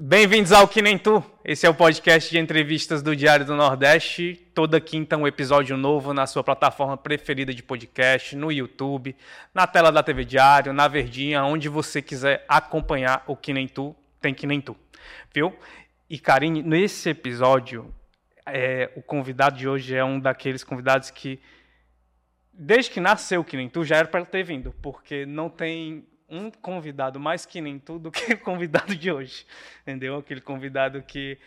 Bem-vindos ao Que Nem Tu. Esse é o podcast de entrevistas do Diário do Nordeste. Toda quinta um episódio novo na sua plataforma preferida de podcast, no YouTube, na tela da TV Diário, na Verdinha, onde você quiser acompanhar o Que Nem Tu, tem Que Nem Tu. Viu? E Karine, nesse episódio, é, o convidado de hoje é um daqueles convidados que, desde que nasceu o Que Nem Tu, já era para ter vindo, porque não tem um convidado mais que nem tu do que o convidado de hoje. Entendeu? Aquele convidado que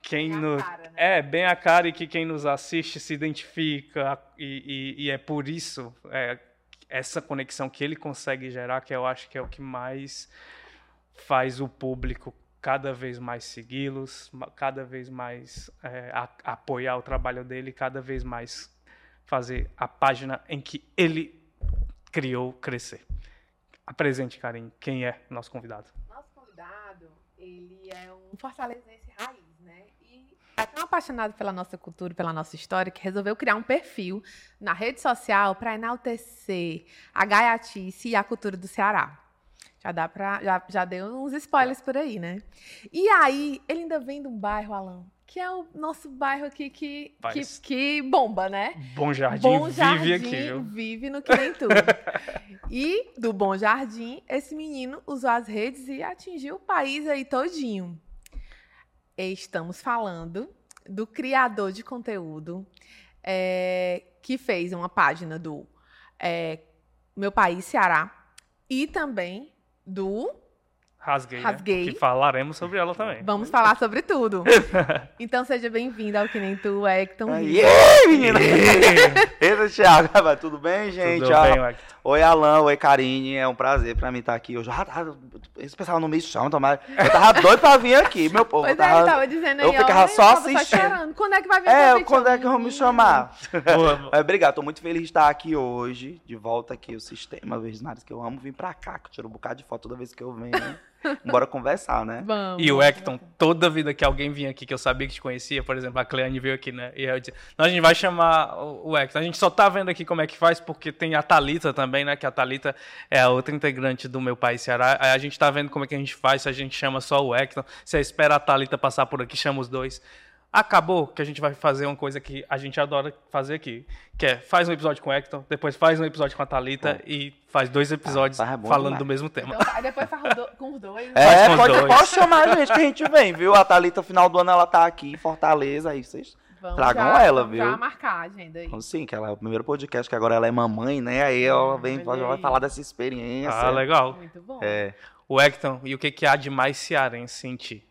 quem bem nos cara, né? é bem a cara e que quem nos assiste se identifica e, e, e é por isso é, essa conexão que ele consegue gerar que eu acho que é o que mais faz o público cada vez mais segui-los, cada vez mais é, a, apoiar o trabalho dele, cada vez mais fazer a página em que ele criou crescer. Apresente, Karen, quem é nosso convidado. Nosso convidado, ele é um fortalezense raiz, né? E é tão apaixonado pela nossa cultura, pela nossa história, que resolveu criar um perfil na rede social para enaltecer a gaiatice e a cultura do Ceará. Já dá para já, já deu uns spoilers por aí, né? E aí, ele ainda vem um bairro, Alan, que é o nosso bairro aqui que, que, que, bomba, né? Bom Jardim, Bom Jardim vive aqui, viu? Vive no que nem tudo. e do Bom Jardim, esse menino usou as redes e atingiu o país aí todinho. E estamos falando do criador de conteúdo é, que fez uma página do é, Meu País Ceará e também do Rasguei, Rasguei. Né? Que falaremos sobre ela também. Vamos falar sobre tudo. então seja bem-vindo ao Que Nem Tu, Hector. Aí, menina! Eita, Thiago. Tudo bem, gente? Tudo bem, Hector. Oi, Alan. Oi, Karine. É um prazer pra mim estar aqui hoje. esse pessoal não me chama, tomara. Eu tava doido pra vir aqui, meu povo. Pois tava, é, ele tava dizendo aí, Eu ficava só assistindo. Quando é que vai vir É, quando é que vão me chamar? Mas, obrigado, tô muito feliz de estar aqui hoje. De volta aqui, o sistema Virginários, que eu amo vir pra cá, que eu tiro um bocado de foto toda vez que eu venho, né? Bora conversar, né? Vamos. E o Hecton, toda vida que alguém vinha aqui que eu sabia que te conhecia, por exemplo, a Cleane veio aqui, né? E eu disse, a gente vai chamar o Hecton. A gente só tá vendo aqui como é que faz, porque tem a Talita também, né? Que a Talita é a outra integrante do meu pai Ceará. Aí a gente tá vendo como é que a gente faz, se a gente chama só o Hecton, se espera a Talita passar por aqui, chama os dois. Acabou que a gente vai fazer uma coisa que a gente adora fazer aqui, que é faz um episódio com o Hector, depois faz um episódio com a Thalita Bom. e faz dois episódios ah, falando demais. do mesmo tema. Então, aí depois faz do, com os dois. É, com pode, dois. pode chamar a gente que a gente vem, viu? A Thalita, final do ano, ela tá aqui em Fortaleza, aí vocês Vamos tragam já, ela, viu? Já marcar a agenda aí. Sim, que ela é o primeiro podcast, que agora ela é mamãe, né? Aí ela vem, já vai falar dessa experiência. Ah, legal. Muito bom. É. O Hector, e o que, que há de mais cearense em ti?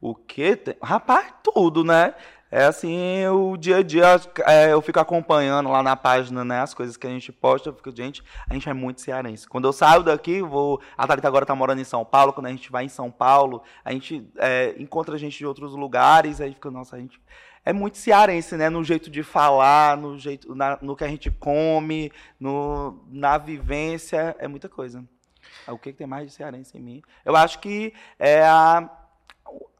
O que? Rapaz, tudo, né? É assim, o dia a dia é, eu fico acompanhando lá na página, né, as coisas que a gente posta, eu gente, a gente é muito cearense. Quando eu saio daqui, vou. A Thalita agora está morando em São Paulo, quando a gente vai em São Paulo, a gente é, encontra gente de outros lugares, aí fica, nossa, a gente é muito cearense, né? No jeito de falar, no jeito, na, no que a gente come, no, na vivência, é muita coisa. O que, que tem mais de cearense em mim? Eu acho que é a,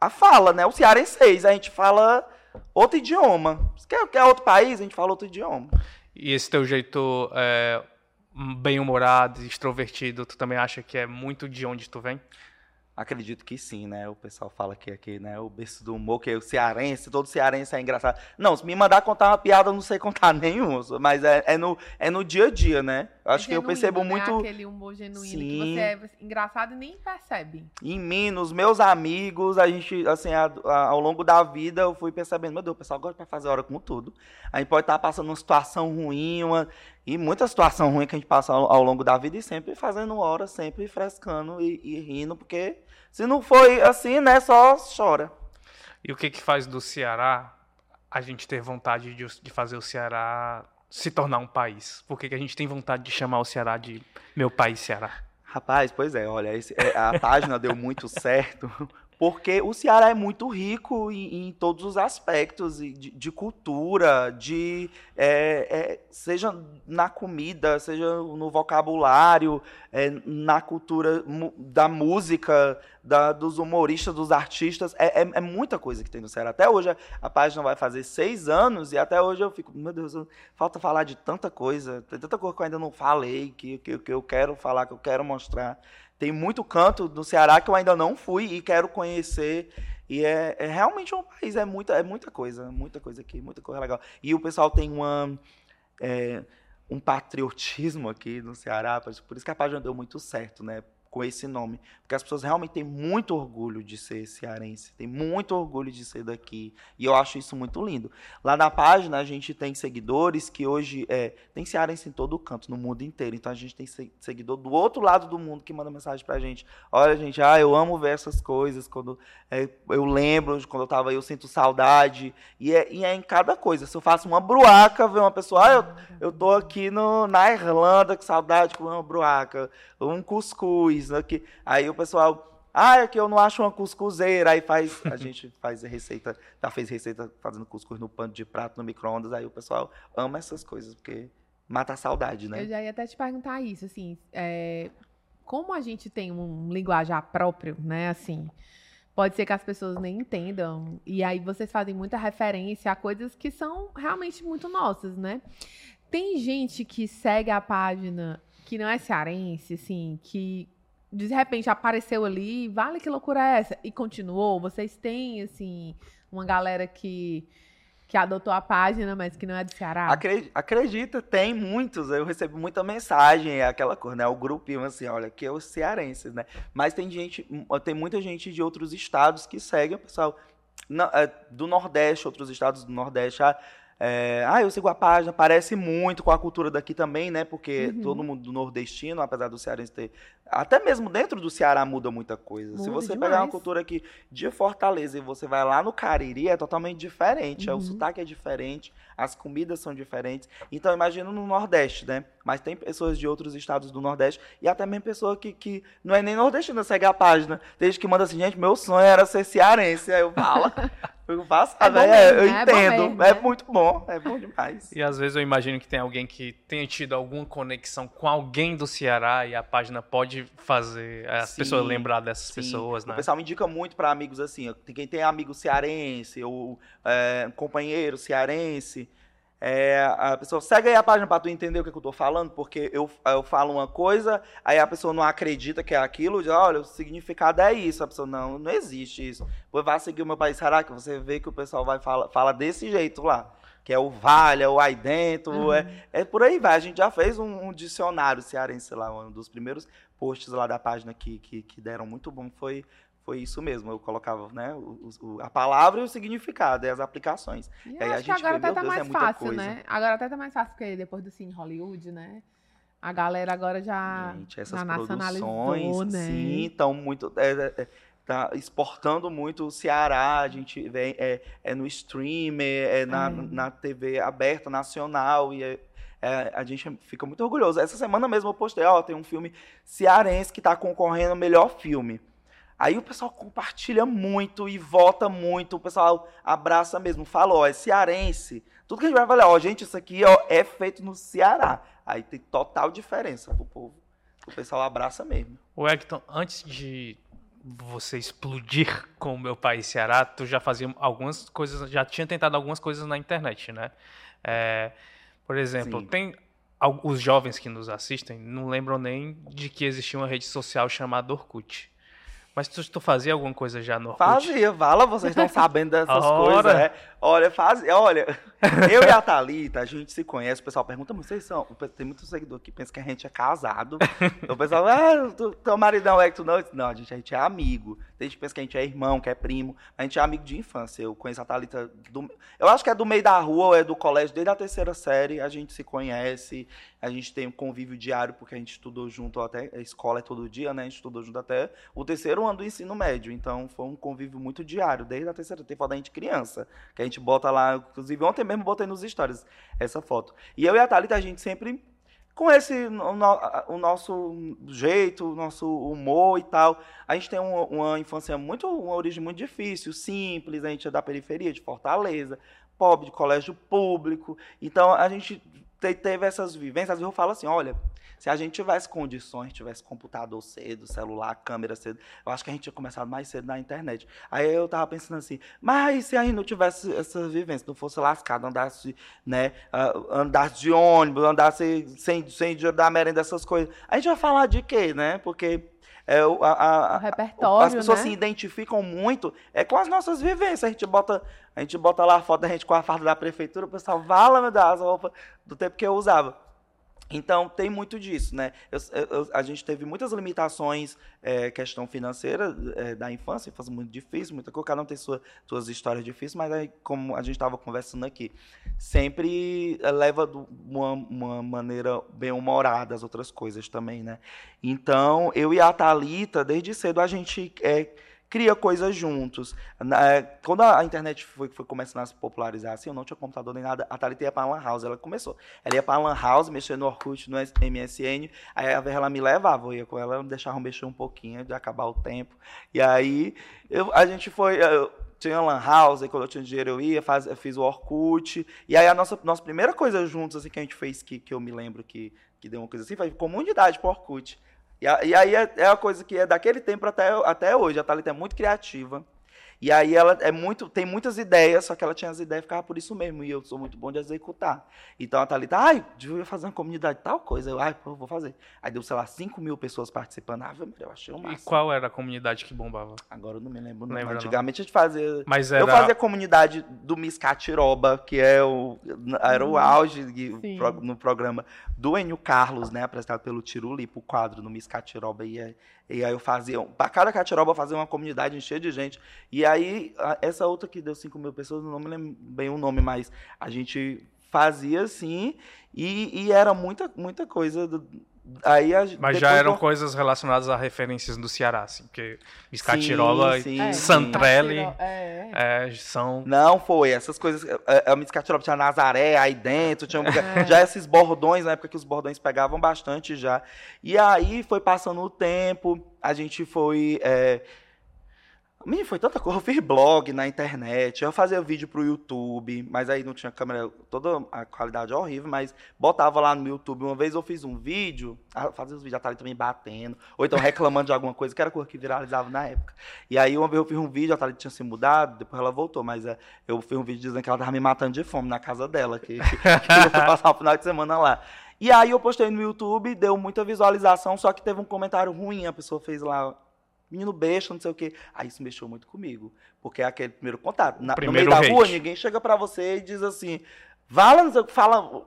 a fala, né? O cearense, a gente fala outro idioma. Se quer, quer outro país, a gente fala outro idioma. E esse teu jeito é, bem-humorado, extrovertido, tu também acha que é muito de onde tu vem? Acredito que sim, né? O pessoal fala que aqui, né? O berço do humor, que é o cearense, todo cearense é engraçado. Não, se me mandar contar uma piada, eu não sei contar nenhum, mas é, é, no, é no dia a dia, né? Acho é que eu percebo né? muito. aquele humor genuíno sim. que você é engraçado e nem percebe. Em mim, nos meus amigos, a gente, assim, a, a, ao longo da vida, eu fui percebendo, meu Deus, o pessoal gosta de fazer hora com tudo. A gente pode estar passando uma situação ruim, uma, e muita situação ruim que a gente passa ao, ao longo da vida e sempre fazendo hora, sempre frescando e, e rindo, porque se não foi assim, né, só chora. E o que que faz do Ceará a gente ter vontade de, de fazer o Ceará se tornar um país? Por que, que a gente tem vontade de chamar o Ceará de meu país Ceará? Rapaz, pois é, olha, esse, é, a página deu muito certo, porque o Ceará é muito rico em, em todos os aspectos de, de cultura, de é, é, seja na comida, seja no vocabulário, é, na cultura da música, da, dos humoristas, dos artistas. É, é, é, muita coisa que tem no Ceará. Até hoje a página vai fazer seis anos e até hoje eu fico, meu Deus, falta falar de tanta coisa, tem tanta coisa que eu ainda não falei, que, que, que eu quero falar, que eu quero mostrar tem muito canto no Ceará que eu ainda não fui e quero conhecer. E é, é realmente um país, é muita, é muita coisa, muita coisa aqui, muita coisa legal. E o pessoal tem uma, é, um patriotismo aqui no Ceará, por isso que a página deu muito certo, né? Com esse nome. Porque as pessoas realmente têm muito orgulho de ser cearense, tem muito orgulho de ser daqui. E eu acho isso muito lindo. Lá na página a gente tem seguidores que hoje é, tem cearense em todo canto, no mundo inteiro. Então a gente tem seguidor do outro lado do mundo que manda mensagem pra gente. Olha, gente, ah, eu amo ver essas coisas. Quando é, eu lembro, quando eu tava aí, eu sinto saudade. E é, e é em cada coisa. Se eu faço uma bruaca, ver uma pessoa, ah, eu, eu tô aqui no, na Irlanda, com saudade, com uma bruaca, um cuscuz né? Que, aí o pessoal, ah, é que eu não acho uma cuscuzeira, aí faz, a gente faz receita, já fez receita fazendo cuscuz no pano de prato, no micro-ondas, aí o pessoal ama essas coisas, porque mata a saudade, né? Eu já ia até te perguntar isso, assim, é, como a gente tem um linguajar próprio, né, assim, pode ser que as pessoas nem entendam, e aí vocês fazem muita referência a coisas que são realmente muito nossas, né? Tem gente que segue a página que não é cearense, assim, que de repente apareceu ali, vale que loucura é essa? E continuou? Vocês têm, assim, uma galera que, que adotou a página, mas que não é do Ceará? Acredita, tem muitos. Eu recebo muita mensagem, é aquela coisa, né? O grupinho, assim, olha, que é os cearenses, né? Mas tem gente, tem muita gente de outros estados que segue o pessoal. É, do Nordeste, outros estados do Nordeste. Ah, é, ah, eu sigo a página, parece muito com a cultura daqui também, né? Porque uhum. todo mundo do nordestino, apesar do cearense ter. Até mesmo dentro do Ceará muda muita coisa. Muda Se você demais. pegar uma cultura aqui de Fortaleza e você vai lá no Cariri, é totalmente diferente. Uhum. É, o uhum. sotaque é diferente, as comidas são diferentes. Então, imagina no Nordeste, né? Mas tem pessoas de outros estados do Nordeste e até mesmo pessoa que, que não é nem nordestina, segue a página. Desde que manda assim, gente, meu sonho era ser cearense. Aí eu falo. Eu faço, é, é, eu né? é entendo. É, mesmo, é, muito bom, é bom demais. E às vezes eu imagino que tem alguém que tenha tido alguma conexão com alguém do Ceará e a página pode fazer as sim, pessoas lembrar dessas sim. pessoas, né? O pessoal me indica muito para amigos assim, quem tem amigo cearense ou é, companheiro cearense, é, a pessoa segue aí a página para tu entender o que, que eu tô falando, porque eu, eu falo uma coisa, aí a pessoa não acredita que é aquilo, diz, olha, o significado é isso. A pessoa, não, não existe isso. Pois vai seguir o meu país, que você vê que o pessoal vai fala, fala desse jeito lá? Que é o vale, é o aí dentro, uhum. é, é por aí vai. A gente já fez um, um, dicionário cearense lá, um dos primeiros posts lá da página que, que, que deram muito bom foi foi isso mesmo. Eu colocava né, o, o, a palavra e o significado, e as aplicações. E, e aí a gente agora até tá mais é fácil, coisa. né? Agora até tá mais fácil, porque depois do Cine Hollywood, né? A galera agora já gente, essas produções, né? sim, estão muito... É, é, é, tá exportando muito o Ceará, a gente vem é, é no streamer, é na, é. na TV aberta, nacional, e é, é, a gente fica muito orgulhoso. Essa semana mesmo eu postei, ó, tem um filme cearense que está concorrendo ao melhor filme. Aí o pessoal compartilha muito e vota muito, o pessoal abraça mesmo, fala, ó, é cearense. Tudo que a gente vai falar, ó, gente, isso aqui ó, é feito no Ceará. Aí tem total diferença pro povo. O pessoal abraça mesmo. O Hector, antes de você explodir com o meu país Ceará, tu já fazia algumas coisas, já tinha tentado algumas coisas na internet, né? É, por exemplo, Sim. tem os jovens que nos assistem não lembram nem de que existia uma rede social chamada Orkut. Mas tu, tu fazia alguma coisa já no Orkut? Fazia, fala, vocês estão sabendo dessas coisas, é. Olha, faz, olha, eu e a Thalita, a gente se conhece, o pessoal pergunta, mas vocês são, tem muito seguidor que pensa que a gente é casado. o pessoal, ah, tu, teu maridão é que tu não. Não, a gente, a gente é amigo. A gente pensa que a gente é irmão, que é primo. A gente é amigo de infância. Eu conheço a Thalita, do, eu acho que é do meio da rua ou é do colégio, desde a terceira série, a gente se conhece, a gente tem um convívio diário, porque a gente estudou junto até, a escola é todo dia, né? A gente estudou junto até o terceiro ano do ensino médio. Então foi um convívio muito diário, desde a terceira, tem foto da gente criança, que a gente bota lá, inclusive ontem mesmo botei nos stories essa foto. E eu e a Thalita, a gente sempre com esse o, o, nosso jeito, o nosso humor e tal. A gente tem uma, uma, infância muito, uma origem muito difícil, simples, a gente é da periferia de Fortaleza, pobre, de colégio público. Então a gente teve essas vivências, eu falo assim, olha, se a gente tivesse condições, tivesse computador cedo, celular, câmera cedo, eu acho que a gente tinha começado mais cedo na internet. Aí eu tava pensando assim, mas se a gente não tivesse essa vivência, não fosse lascado, andasse, né, andasse de ônibus, andasse sem, sem dinheiro da merenda, essas coisas, a gente vai falar de quê, né? Porque é, o, a, a, O repertório, as pessoas né? se identificam muito é com as nossas vivências. A gente bota, a gente bota lá a foto da gente com a farda da prefeitura, o pessoal vala, meu Deus, as roupas do tempo que eu usava. Então, tem muito disso, né? Eu- eu- a gente teve muitas limitações, é, questão financeira é, da infância, infância muito difícil, muita coisa, cada um tem sua, suas histórias difíceis, mas aí, como a gente estava conversando aqui, sempre eh, leva de uma, uma maneira bem humorada as outras coisas também, né? Então, eu e a Thalita, desde cedo, a gente é, cria coisas juntos. É, Quando a internet foi, foi começando a se popularizar assim, eu não tinha computador nem nada, a Thalita ia pra Lan House, ela começou. Ela ia pra Lan House, mexer no Orkut, no MSN, aí a ela me levava, eu ia com ela, deixava eu mexer um pouquinho, de acabar o tempo. E aí, eu- a gente foi... eu- tinha Lan House, aí quando eu tinha dinheiro eu ia, faz, eu fiz o Orkut. E aí a nossa, nossa primeira coisa juntos assim, que a gente fez, que, que eu me lembro que, que deu uma coisa assim, foi comunidade pro Orkut. E, a- e aí é, é uma coisa que é daquele tempo até, até hoje. A Thalita é muito criativa. E aí ela é muito, tem muitas ideias, só que ela tinha as ideias e ficava por isso mesmo. E eu sou muito bom de executar. Então a Thalita, ai, devia fazer uma comunidade tal coisa. Eu, ai, pô, vou fazer. Aí deu, sei lá, 5 mil pessoas participando. Ah, eu achei o E máximo. qual era a comunidade que bombava? Agora eu não me lembro. Não. Lembra não. Antigamente a gente fazia Mas era. eu fazia a comunidade do Miss Catiroba, que é o, era o auge Sim. pro- no programa do Enio Carlos, né? Apresentado pelo Tirulipo, o quadro no Miss Catiroba. E, aí- e aí eu fazia, para cada Catiroba eu fazia uma comunidade cheia de gente. E aí, essa outra que deu 5 mil pessoas, não me lembro bem o nome, mas a gente fazia assim, e, e era muita, muita coisa. do- aí a, Mas já eram coisas relacionadas a referências do Ceará, assim, porque Sim, Escatirola sim, É. Santrelli. É. é, são. Não foi, essas coisas. A, a Miss Catiroba tinha Nazaré aí dentro, tinha um- É. já esses bordões, na época que os bordões pegavam bastante já. E aí foi passando o tempo, a gente foi. É... Menino, foi tanta coisa. Eu fiz blog na internet, eu fazia vídeo pro YouTube, mas aí não tinha câmera, toda a qualidade é horrível, mas botava lá no YouTube. Uma vez eu fiz um vídeo, ah, fazia os vídeos, a Thalita me batendo, ou então reclamando de alguma coisa, que era coisa que viralizava na época. E aí uma vez eu fiz um vídeo, a Thalita tinha se mudado, depois ela voltou, mas é, eu fiz um vídeo dizendo que ela tava me matando de fome na casa dela, que, que, que passar o final de semana lá. E aí eu postei no YouTube, deu muita visualização, só que teve um comentário ruim, a pessoa fez lá, menino besta, não sei o quê. Aí isso mexeu muito comigo, porque é aquele primeiro contato. Na, no Primeiro meio da rua, hate. ninguém chega pra você e diz assim, fala, não sei o que, fala...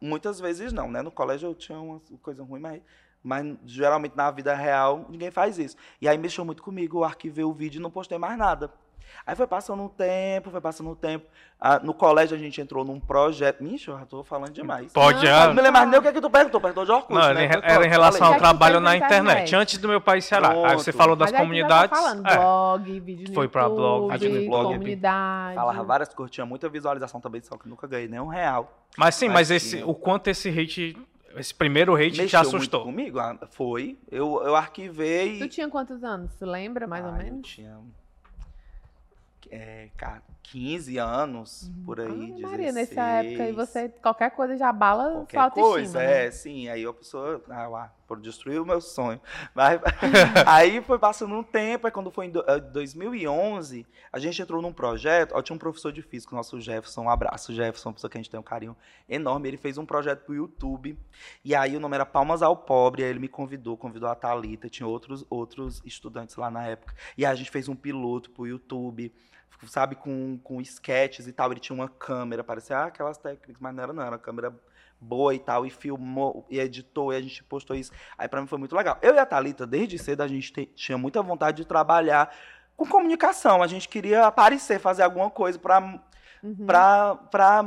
Muitas vezes não, né? No colégio eu tinha uma coisa ruim, mas... Mas geralmente na vida real ninguém faz isso. E aí mexeu muito comigo, eu arquivei o vídeo e não postei mais nada. Aí foi passando um tempo, foi passando um tempo. Ah, no colégio a gente entrou num projeto. Ixi, eu já tô falando demais. Pode, Não, ah, Eu não me lembro mais nem o que, é que tu perguntou. Perguntou de Orkut, Não, né? era em, era em relação ao trabalho na internet, internet. antes do meu país Ceará. Aí você falou das Mas comunidades. falando, é. blog, vídeo no Foi pra blog, YouTube, blog, comunidade. Falava várias coisas, tinha muita visualização também, só que nunca ganhei nem um real. Mas sim, mas, Mas esse, o quanto esse hate, esse primeiro hate te Mexeu assustou. muito comigo? Ah, Foi. Eu, eu arquivei. Tu tinha quantos anos? Tu lembra, mais ou Ah, Eu menos? tinha. É, cara, 15 anos, por aí. Ah, Maria, 16. nessa época aí você, qualquer coisa já abala Qualquer sua autoestima. coisa, né? é, sim. Aí a pessoa, ah, lá, por destruir o meu sonho. Mas, aí foi passando um tempo, aí quando foi em do- eh, 2011, a gente entrou num projeto, ó, tinha um professor de física, nosso Jefferson, um abraço, Jefferson, uma pessoa que a gente tem um carinho enorme, ele fez um projeto pro YouTube, e aí o nome era Palmas ao Pobre, aí ele me convidou, convidou a Thalita, tinha outros, outros estudantes lá na época, e aí a gente fez um piloto pro YouTube, sabe, com, com sketches e tal, ele tinha uma câmera, parecia ah, aquelas técnicas, mas não era não, era uma câmera boa e tal, e filmou, e editou, e a gente postou isso. Aí pra mim foi muito legal. Eu e a Thalita, desde cedo, a gente te- tinha muita vontade de trabalhar com comunicação. A gente queria aparecer, fazer alguma coisa pra, Uhum. pra, pra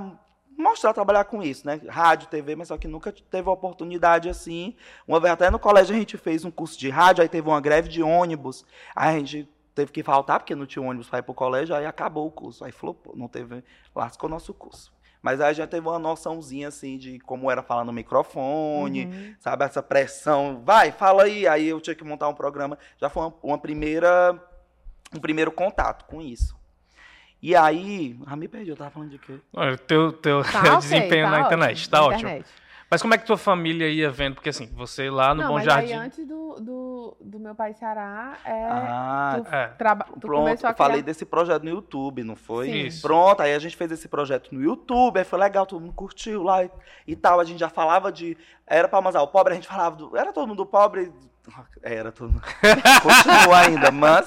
mostrar, trabalhar com isso, né? Rádio, TV, mas só que nunca teve oportunidade assim. Uma vez até no colégio a gente fez um curso de rádio, aí teve uma greve de ônibus, aí a gente teve que faltar, porque não tinha ônibus para ir pro colégio, aí acabou o curso. Aí flopou, não teve, lascou nosso curso. Mas aí já teve uma noçãozinha, assim, de como era falar no microfone, Uhum. sabe? Essa pressão, vai, fala aí. Aí eu tinha que montar um programa. Já foi uma, uma primeira, um primeiro contato com isso. E aí, ah, me perdi, eu tava falando de quê? Olha, Teu, teu Tá ok, desempenho tá na ótimo, internet, tá na ótimo. internet. Mas como é que tua família ia vendo? Porque assim, você lá no Não, Bom mas Jardim. aí antes do, do, do meu pai Ceará, é, Ah, tu, É. traba, tu pronto, começou a eu falei criar- desse projeto no YouTube, não foi? Sim. Isso. Pronto, aí a gente fez esse projeto no YouTube, aí foi legal, todo mundo curtiu lá e, e tal. A gente já falava de. Era Palmas ao Pobre, a gente falava do. Era todo mundo pobre, Era tudo. Continua ainda, mas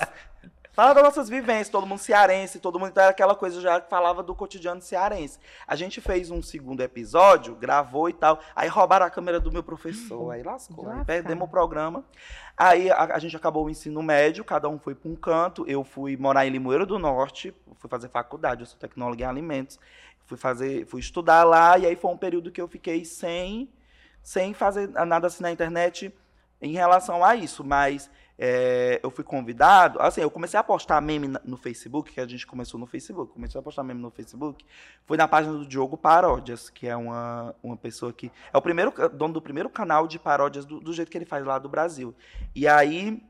Fala das nossas vivências, todo mundo cearense, todo mundo então era aquela coisa já que falava do cotidiano cearense. A gente fez um segundo episódio, gravou e tal, aí roubaram a câmera do meu professor, aí lascou, aí perdemos o programa. Aí a, a, gente acabou o ensino médio, cada um foi para um canto, eu fui morar em Limoeiro do Norte, fui fazer faculdade, eu sou tecnólogo em alimentos, fui fazer, fui estudar lá e aí foi um período que eu fiquei sem sem fazer nada assim na internet em relação a isso, mas é, eu fui convidado, assim, eu comecei a postar meme no Facebook, que a gente começou no Facebook, comecei a postar meme no Facebook, foi na página do Diogo Paródias, que é uma, uma pessoa que é o primeiro dono do primeiro canal de paródias do, do jeito que ele faz lá do Brasil. E aí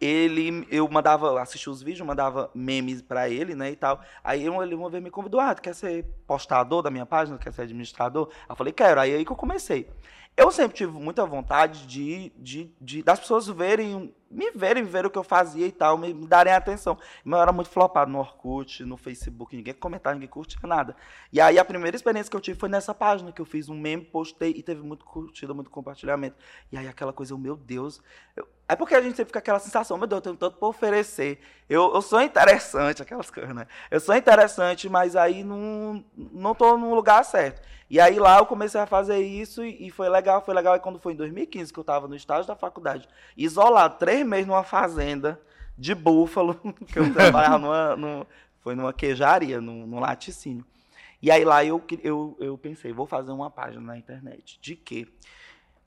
ele eu mandava assistir os vídeos, mandava memes para ele, né, e tal. Aí ele uma vez me convidou, ah, quer ser postador da minha página, quer ser administrador? Eu falei, quero. Aí aí que eu comecei. Eu sempre tive muita vontade de, de, de das pessoas verem, me verem, ver o que eu fazia e tal, me, me darem atenção. Mas eu era muito flopado no Orkut, no Facebook, ninguém comentava, ninguém curtia nada. E aí a primeira experiência que eu tive foi nessa página, que eu fiz um meme, postei e teve muito curtida, muito compartilhamento. E aí aquela coisa, meu Deus. Eu, é porque a gente sempre fica aquela sensação, meu Deus, eu tenho tanto para oferecer. Eu, eu sou interessante, aquelas coisas, né? Eu sou interessante, mas aí não, não tô no lugar certo. E aí lá eu comecei a fazer isso e, e foi legal, foi legal. E quando foi em 2015 que eu estava no estágio da faculdade, isolado, três meses numa fazenda de búfalo, que eu trabalhava numa, numa, foi numa queijaria, num, num laticínio. E aí lá eu, eu, eu pensei, vou fazer uma página na internet. De quê?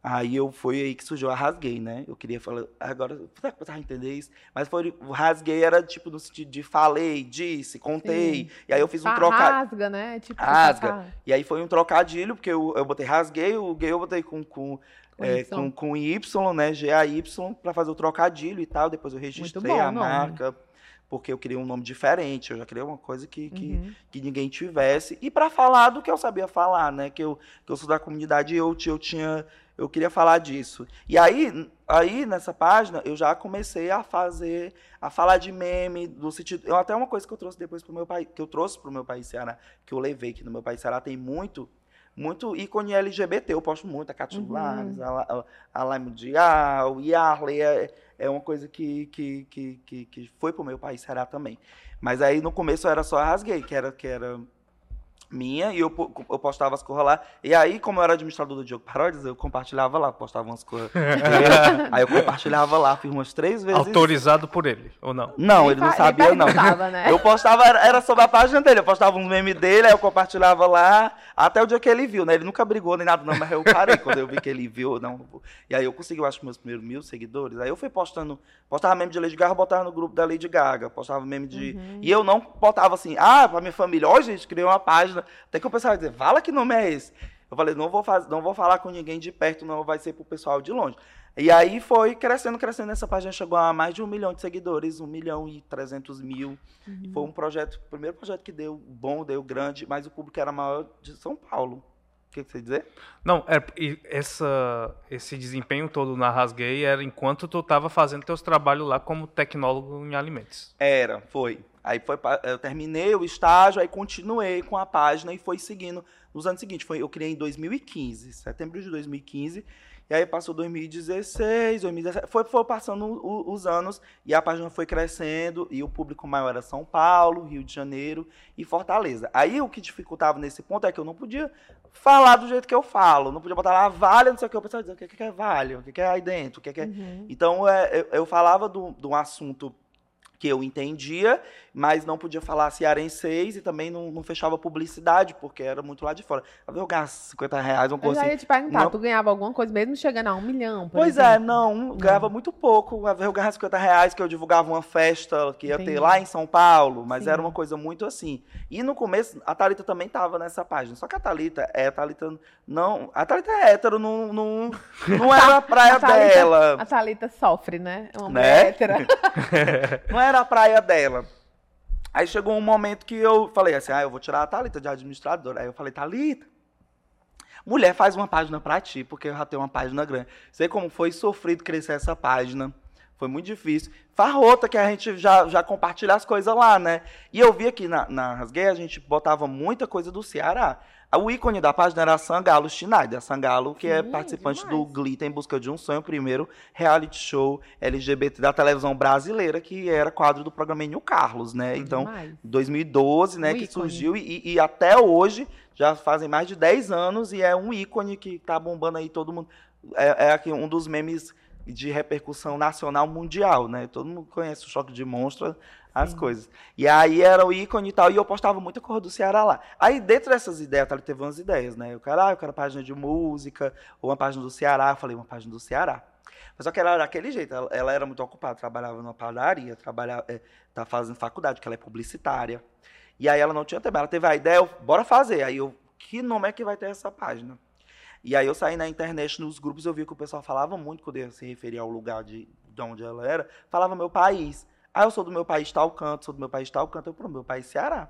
Aí eu foi aí que surgiu a rasguei, né? Eu queria falar, agora, será que vai entender isso? Mas foi, rasguei era tipo no sentido de falei, disse, contei. Sim. E aí eu fiz um trocadilho. Rasga, né? Tipo, rasga. E aí foi um trocadilho, porque eu, eu botei rasguei, o gay eu botei com, com, com, é, y. Com, com Y, né? G-A-Y, pra fazer o trocadilho e tal. Depois eu registrei a marca porque eu queria um nome diferente, eu já queria uma coisa que, que, uhum. que ninguém tivesse. E para falar do que eu sabia falar, né? Que eu, que eu sou da comunidade e eu, eu tinha eu queria falar disso. E aí, aí nessa página eu já comecei a fazer, a falar de meme, do sentido, eu até uma coisa que eu trouxe depois pro meu país, que eu trouxe pro meu país Ceará, que eu levei que no meu país Ceará tem muito muito ícone LGBT, eu posto muito, a Catulares, uhum. a, a, a Mundial, Yarley, é, é uma coisa que, que, que, que, que foi pro meu país Ceará também. Mas aí no começo era só rasguei, que era, que era minha e eu, eu postava as coisas lá. E aí, como eu era administrador do Diogo Paródias, eu compartilhava lá, postava umas coisas. aí eu compartilhava lá, fiz umas três vezes. Autorizado por ele, ou não? Não, ele não sabia, não. Né? Eu postava, era sobre a página dele, eu postava uns memes dele, aí eu compartilhava lá, até o dia que ele viu, né? Ele nunca brigou nem nada, não, mas eu parei quando eu vi que ele viu, não. E aí eu consegui, eu acho, meus primeiros mil seguidores. Aí eu fui postando, postava meme de Lady Gaga, botava no grupo da Lady Gaga, postava meme de. Uhum. E eu não botava assim, ah, pra minha família, ó, oh, gente, criei uma página até que o pessoal vai dizer, fala que nome é esse. Eu falei, não vou, fazer, não vou falar com ninguém de perto, não, vai ser pro pessoal de longe. E aí foi crescendo, crescendo. Essa página chegou a mais de um milhão de seguidores, um milhão e trezentos mil. Uhum. Foi um projeto, o primeiro projeto que deu bom, deu grande, mas o público era maior de São Paulo. O que, que você dizer? Não, é, essa, esse desempenho todo na Rasguei era enquanto tu estava fazendo teus trabalhos lá como tecnólogo em alimentos. Era, foi. Aí foi, eu terminei o estágio, aí continuei com a página e foi seguindo nos anos seguintes. Foi, eu criei em 2015, setembro de 2015. E aí passou 2016, 2017, foi, foi passando os anos e a página foi crescendo e o público maior era São Paulo, Rio de Janeiro e Fortaleza. Aí o que dificultava nesse ponto é que eu não podia falar do jeito que eu falo, não podia botar lá vale, não sei o que, eu pensava, o que é vale, o que é aí dentro, o que é... Uhum. Então é, eu, eu falava de um assunto que eu entendia, mas não podia falar cearenseis e também não, não fechava publicidade, porque era muito lá de fora. Eu gasto 50 reais, uma coisa Eu já ia te perguntar, não... tu ganhava alguma coisa mesmo chegando a um milhão, Pois é, exemplo. é, não, ganhava muito pouco. Eu ganhava 50 reais que eu divulgava uma festa que ia Entendi. ter lá em São Paulo, mas Sim. era uma coisa muito assim. E no começo, a Thalita também estava nessa página, só que a Thalita, é, a Thalita não... A Thalita é hétero, não, não, não era a praia a Thalita, dela. A Thalita sofre, né? É uma né? hétera. não era a praia dela. Aí chegou um momento que eu falei assim, ah, eu vou tirar a Thalita de administradora. Aí eu falei, Thalita, mulher, faz uma página pra ti, porque eu já tenho uma página grande. Sei como foi sofrido crescer essa página. Foi muito difícil. Farrota, que a gente já, já compartilha as coisas lá, né? E eu vi aqui na, na Rasguei, a gente botava muita coisa do Ceará. O ícone da página era a Sangalo Schneider. A Sangalo, que é Sim, participante demais. do Glitter em Busca de um Sonho, o primeiro reality show LGBT da televisão brasileira, que era quadro do programa Enio Carlos, né? Então, Demais. 2012, né, Um que ícone. surgiu e, e até hoje já fazem mais de 10 anos e é um ícone que tá bombando aí todo mundo. É, é aqui um dos memes de repercussão nacional mundial, né? Todo mundo conhece o choque de monstro, as Sim. coisas. E aí era o ícone e tal, e eu postava muita cor do Ceará lá. Aí dentro dessas ideias, tá, ele teve umas ideias, né? Eu quero, ah, eu quero página de música, ou uma página do Ceará. Eu falei, uma página do Ceará. Mas só que ela era daquele jeito, ela, ela era muito ocupada, trabalhava numa padaria, trabalhava, é, tá fazendo faculdade, porque ela é publicitária. E aí ela não tinha tempo, ela teve a ideia, eu, bora fazer. Aí eu, que nome é que vai ter essa página? E aí eu saí na internet, nos grupos, eu vi que o pessoal falava muito, quando eu se referia ao lugar de, de onde ela era, falava meu país. Ah, eu sou do meu país tal canto, sou do meu país tal canto, eu, pronto, meu país Ceará.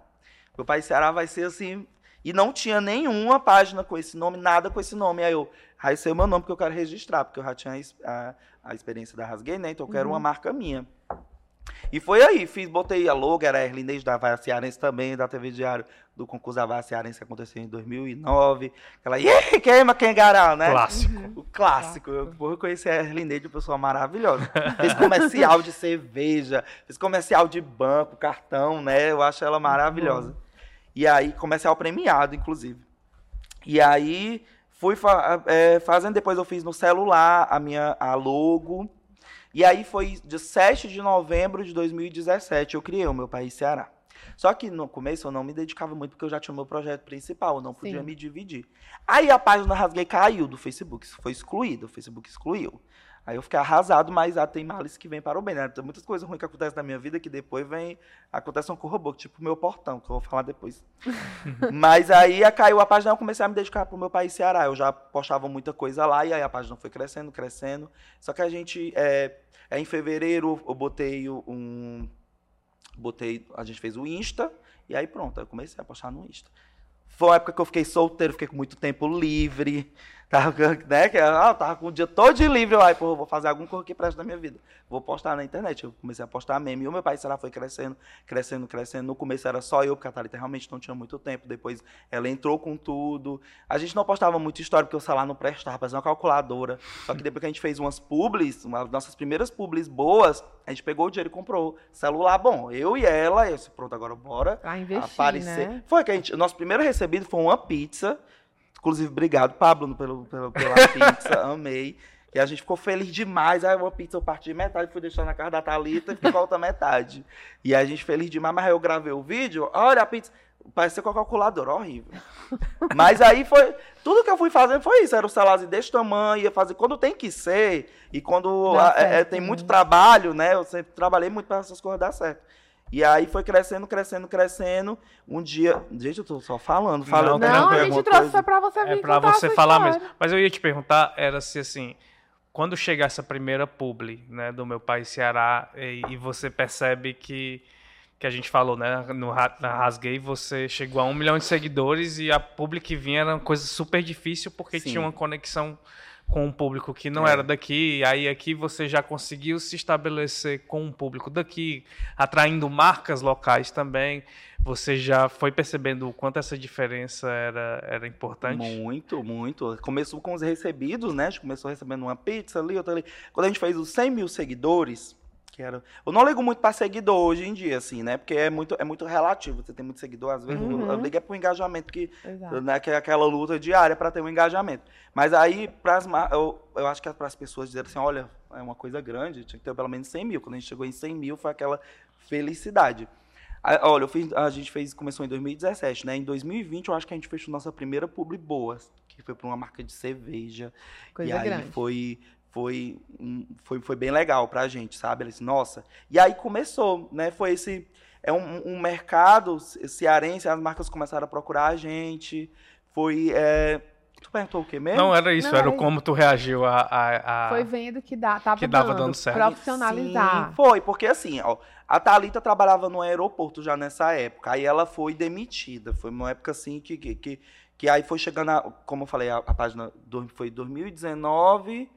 Meu país Ceará vai ser assim, e não tinha nenhuma página com esse nome, nada com esse nome. Aí eu, aí esse é o meu nome que eu quero registrar, porque eu já tinha a a, experiência da Rasguei, né? Então eu quero Uhum. uma marca minha. E foi aí, fiz, botei a logo, era a Erlindez da Vaia Cearense também, da TV Diário, do concurso da Vaia Cearense que aconteceu em 2009. Aquela, yeah, queima quem garau, né? Clássico. O clássico. Eu porra, conheci a Erlindez, uma pessoa maravilhosa. Fez comercial de cerveja, fez comercial de banco, cartão, né? Eu acho ela maravilhosa. E aí, comercial premiado, inclusive. E aí, fui fa- é, fazendo, depois eu fiz no celular a minha a logo. E aí foi de 7 de novembro de 2017, eu criei o meu país Ceará. Só que no começo eu não me dedicava muito porque eu já tinha o meu projeto principal, eu não podia Sim. me dividir. Aí a página Rasguei caiu do Facebook, foi excluída, o Facebook excluiu. Aí eu fiquei arrasado, mas ah, tem males que vêm para o bem, né? Tem muitas coisas ruins que acontecem na minha vida que depois vem, acontecem com o robô, tipo o meu portão, que eu vou falar depois. mas aí caiu a página, eu comecei a me dedicar pro meu país Ceará. Eu já postava muita coisa lá, e aí a página foi crescendo, crescendo. Só que a gente, é, em fevereiro, eu botei o- um. Botei. A gente fez o Insta, e aí pronto, eu comecei a postar no Insta. Foi uma época que eu fiquei solteiro, fiquei com muito tempo livre. Tava, né, que, ah, tava com o dia todo de livre. Eu, ai, pô, vou fazer alguma coisa que preste na minha vida. Vou postar na internet. Eu comecei a postar meme. E o meu pai, será, foi crescendo, crescendo, crescendo. No começo era só eu, porque a Thalita realmente não tinha muito tempo. Depois ela entrou com tudo. A gente não postava muito história, porque o celular não prestava, fazia uma calculadora. Só que depois que a gente fez umas publis, uma, nossas primeiras publis boas, a gente pegou o dinheiro e comprou celular bom. Eu e ela, eu disse, pronto, agora bora Pra investir, aparecer. né? Foi que a gente, o nosso primeiro recebido foi uma pizza. Inclusive, obrigado, Pablo, pelo, pelo- pela pizza, amei. E a gente ficou feliz demais. Aí uma pizza eu parti de metade, fui deixar na casa da Thalita e ficou a outra metade. E a gente feliz demais, mas aí eu gravei o vídeo, olha a pizza. Parecia com a calculadora, horrível. Mas aí foi. Tudo que eu fui fazendo foi isso. Era o celularzinho desse tamanho, ia fazer quando tem que ser. E quando ah, é, é, tem né? muito trabalho, né? Eu sempre trabalhei muito para essas coisas dar certo. E aí foi crescendo, crescendo, crescendo. Um dia. Gente, eu tô só falando, falando. Não, Não, a gente trouxe coisa. foi pra você vir É pra você falar história. mesmo. Mas eu ia te perguntar, era se assim, quando chegar essa primeira publi, né, do meu país Ceará, e, e você percebe que, que a gente falou, né, no, na Rasguei, você chegou a um milhão de seguidores e a publi que vinha era uma coisa super difícil porque Sim. tinha uma conexão com um público que não É. era daqui, e aí aqui você já conseguiu se estabelecer com um público daqui, atraindo marcas locais também. Você já foi percebendo o quanto essa diferença era, era importante? Muito, muito. Começou com os recebidos, né? A gente começou recebendo uma pizza ali, outra ali. Quando a gente fez os 100 mil seguidores, que era... Eu não ligo muito para seguidor hoje em dia, assim, né? Porque é muito, é muito relativo. Você tem muito seguidor, às vezes. Uhum. Eu, eu ligo é pro engajamento que, Exato. né, que é aquela luta diária para ter um engajamento. Mas aí, pras, eu, eu acho que para as pessoas dizerem assim, olha, é uma coisa grande, tinha que ter pelo menos 100 mil. Quando a gente chegou em 100 mil, foi aquela felicidade. Aí, olha, eu fiz- a gente fez, começou em 2017, né? Em 2020, eu acho que a gente fechou nossa primeira publi boa, que foi para uma marca de cerveja. Coisa e aí grande. foi foi, foi foi bem legal pra gente, sabe? Eles, nossa. E aí começou, né? Foi esse é um, um mercado ce- cearense, as marcas começaram a procurar a gente. Foi é... tu perguntou o quê mesmo? Não, era isso, Não, era era como tu reagiu a. a, a- Foi vendo que dá, tava que dava dando, dando certo. profissionalizar. Sim, foi, porque assim, ó, a Thalita trabalhava no aeroporto já nessa época, aí ela foi demitida. Foi uma época assim que, que, que, que aí foi chegando, a, como eu falei, a, a página do- foi 2019,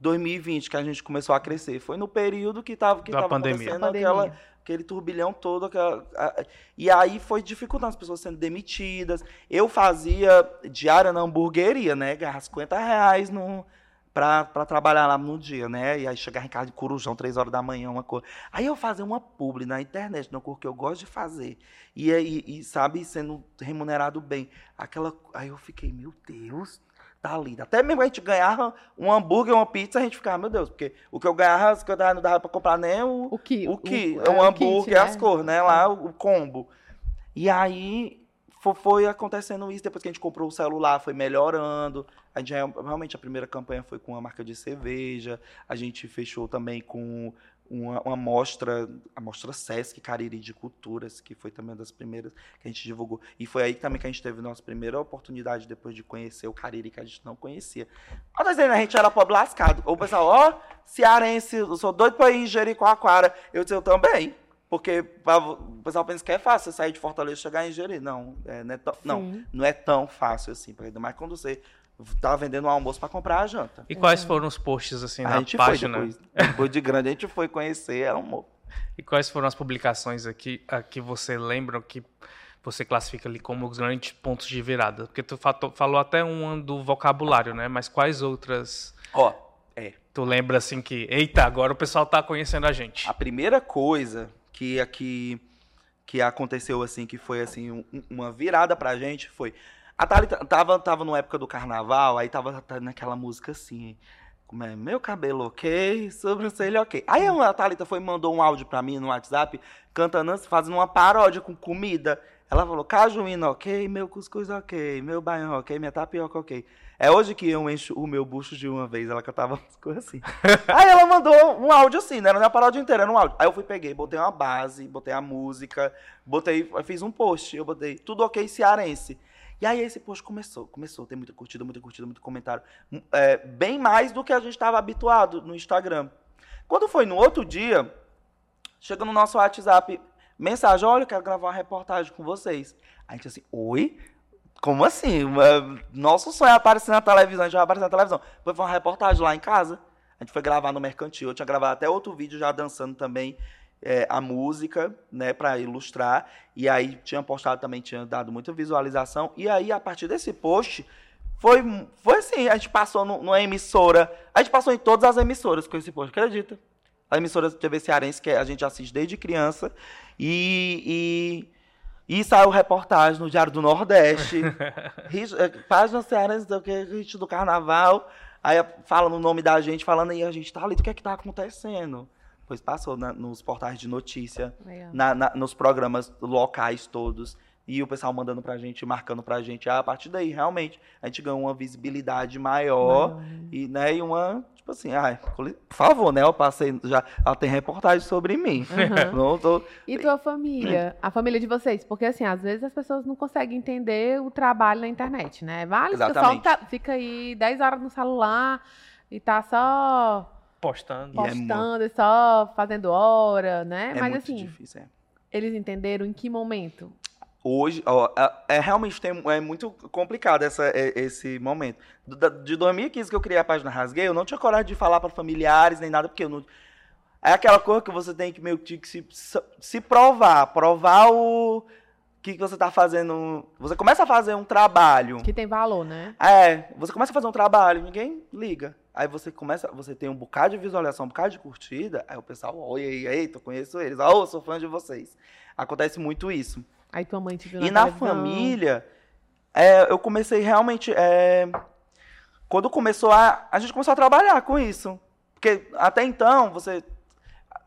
2020 que a gente começou a crescer. Foi no período que estava que Da tava pandemia. acontecendo Pandemia. aquela, aquele turbilhão todo. Aquela, a- e aí foi dificultando as pessoas sendo demitidas. Eu fazia diária na hamburgueria, né? Ganhava 50 reais no, pra, pra trabalhar lá no dia, né? E aí chegava em casa de corujão, 3 horas da manhã, uma coisa. Aí eu fazia uma publi na internet, no cor que eu gosto de fazer. E aí, e, sabe, sendo remunerado bem. Aquela. Aí eu fiquei, meu Deus, tá lindo. Até mesmo a gente ganhava um hambúrguer, uma pizza, a gente ficava, meu Deus, porque o que eu ganhava, 50 reais não dava pra comprar nem o, O que? o que? o- É kit, hambúrguer, né? as cores, né? Lá, o, o combo. E aí fo- foi acontecendo isso. Depois que a gente comprou o celular, foi melhorando. A gente realmente a primeira campanha foi com uma marca de cerveja. A gente fechou também com uma, uma mostra, a mostra Sesc Cariri de Culturas, que foi também uma das primeiras que a gente divulgou. E foi aí também que a gente teve a nossa primeira oportunidade depois de conhecer o Cariri, que a gente não conhecia. Mas dizendo, a gente era pobre lascado. O pessoal, ó, cearense, eu sou doido pra ir em Jericoacoara. Eu disse, eu também. Porque pra- o pessoal pensa que é fácil você sair de Fortaleza e chegar em Jeri. Não, é, não, é tão, não, não é tão fácil assim. Ainda mais quando você tá vendendo um almoço pra comprar a janta. E quais foram os posts assim a na gente página? foi depois. Depois de grande, a gente foi conhecer, era um E quais foram as publicações aqui a que você lembra que você classifica ali como os grandes pontos de virada? Porque tu fato- falou até uma do vocabulário, né? Mas quais outras Ó, é. tu lembra assim que, eita, agora o pessoal tá conhecendo a gente? A primeira coisa que aqui que aconteceu assim, que foi assim um- uma virada pra gente foi a Thalita tava tava numa época do carnaval, aí tava, tava naquela música assim, como é, meu cabelo ok, sobrancelha ok. Aí a Thalita foi mandou um áudio pra mim no WhatsApp cantando, fazendo uma paródia com comida. Ela falou, cajuína ok, meu cuscuz ok, meu baião ok, minha tapioca ok. É hoje que eu encho o meu bucho de uma vez. Ela cantava umas coisas assim. Aí ela mandou um áudio assim, né? Não era a paródia inteira, era um áudio. Aí eu fui, peguei, botei uma base, botei a música, botei, fiz um post, eu botei tudo ok cearense. E aí esse post começou, começou a ter muita curtida, muita curtida, muito comentário. É, bem mais do que a gente estava habituado no Instagram. Quando foi no outro dia, chega no nosso WhatsApp, mensagem, olha, eu quero gravar uma reportagem com vocês. A gente assim, oi? Como assim? Nosso sonho é aparecer na televisão, a gente vai aparecer na televisão. Foi uma reportagem lá em casa. A gente foi gravar no Mercantil. Eu tinha gravado até outro vídeo já dançando também é, a música, né, para ilustrar. E aí tinha postado também, tinha dado muita visualização. E aí, a partir desse post, foi, foi assim, a gente passou no- numa emissora. A gente passou em todas as emissoras com esse post, acredita? A emissora TV Cearense, que a gente assiste desde criança. E, e, e saiu reportagem no Diário do Nordeste. Eh, Página Cearense do do Carnaval. Aí fala no nome da gente, falando aí, a gente tá ali, o que é que tá acontecendo? Pois passou na- nos portais de notícia, na- na- nos programas locais todos. E o pessoal mandando pra gente, marcando pra gente. Ah, a partir daí, realmente, a gente ganhou uma visibilidade maior. E, né, e uma, tipo assim, ai, por favor, né? Eu passei, já, ela tem reportagem sobre mim. Uhum. Não tô, E tua família? A família de vocês? Porque assim, às vezes as pessoas não conseguem entender o trabalho na internet, né? Vale, o pessoal tá- fica aí 10 horas no celular e tá só Postando. E é postando e só fazendo hora, né? é Mas muito assim, difícil, é. eles entenderam em que momento? Hoje, ó, é, é realmente tem- é muito complicado essa, é- esse momento. Do- da- De 2015 que eu criei a página Rasguei, eu não tinha coragem de falar para familiares nem nada, porque eu não. É aquela coisa que você tem que meio que se, se provar, provar o que que você tá fazendo. Você começa a fazer um trabalho. Que tem valor, né? É, você começa a fazer um trabalho, ninguém liga. Aí você começa, você tem um bocado de visualização, um bocado de curtida, aí o pessoal, olha aí, eita, eu conheço eles, ó, eu sou fã de vocês. Acontece muito isso. Aí tua mãe te viu E na família, é, eu comecei realmente. é, quando começou a. A gente começou a trabalhar com isso. Porque até então, você.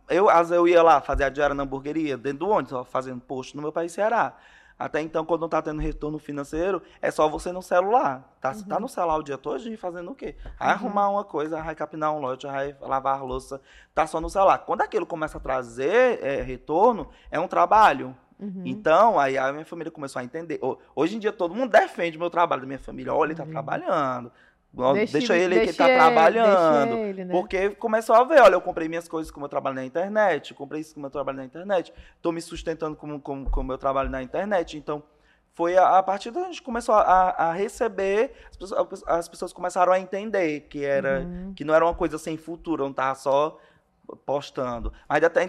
Eu, às vezes eu ia lá fazer a diária na hamburgueria, dentro do ônibus, fazendo post no meu país Ceará. Até então, quando não tá tendo retorno financeiro, é só você no celular. Tá, Uhum. tá no celular o dia todo fazendo o quê? Vai arrumar uma coisa, vai capinar um lote, vai lavar a louça. Tá só no celular. Quando aquilo começa a trazer é, retorno, é um trabalho. Uhum. Então, aí a minha família começou a entender. Ho- Hoje em dia, todo mundo defende o meu trabalho da minha família. Olha, ele tá Uhum. trabalhando. Ó, Deixa, ele que ele tá ele- trabalhando. ele, né? Porque começou a ver, olha, eu comprei minhas coisas como eu trabalho na internet, comprei isso como eu trabalho na internet, tô me sustentando como, como, como eu trabalho na internet. Então, foi a, a partir da gente começou a, a receber, as pessoas, as pessoas, começaram a entender que era uhum. que não era uma coisa sem futuro, não estava só postando. Ainda tem,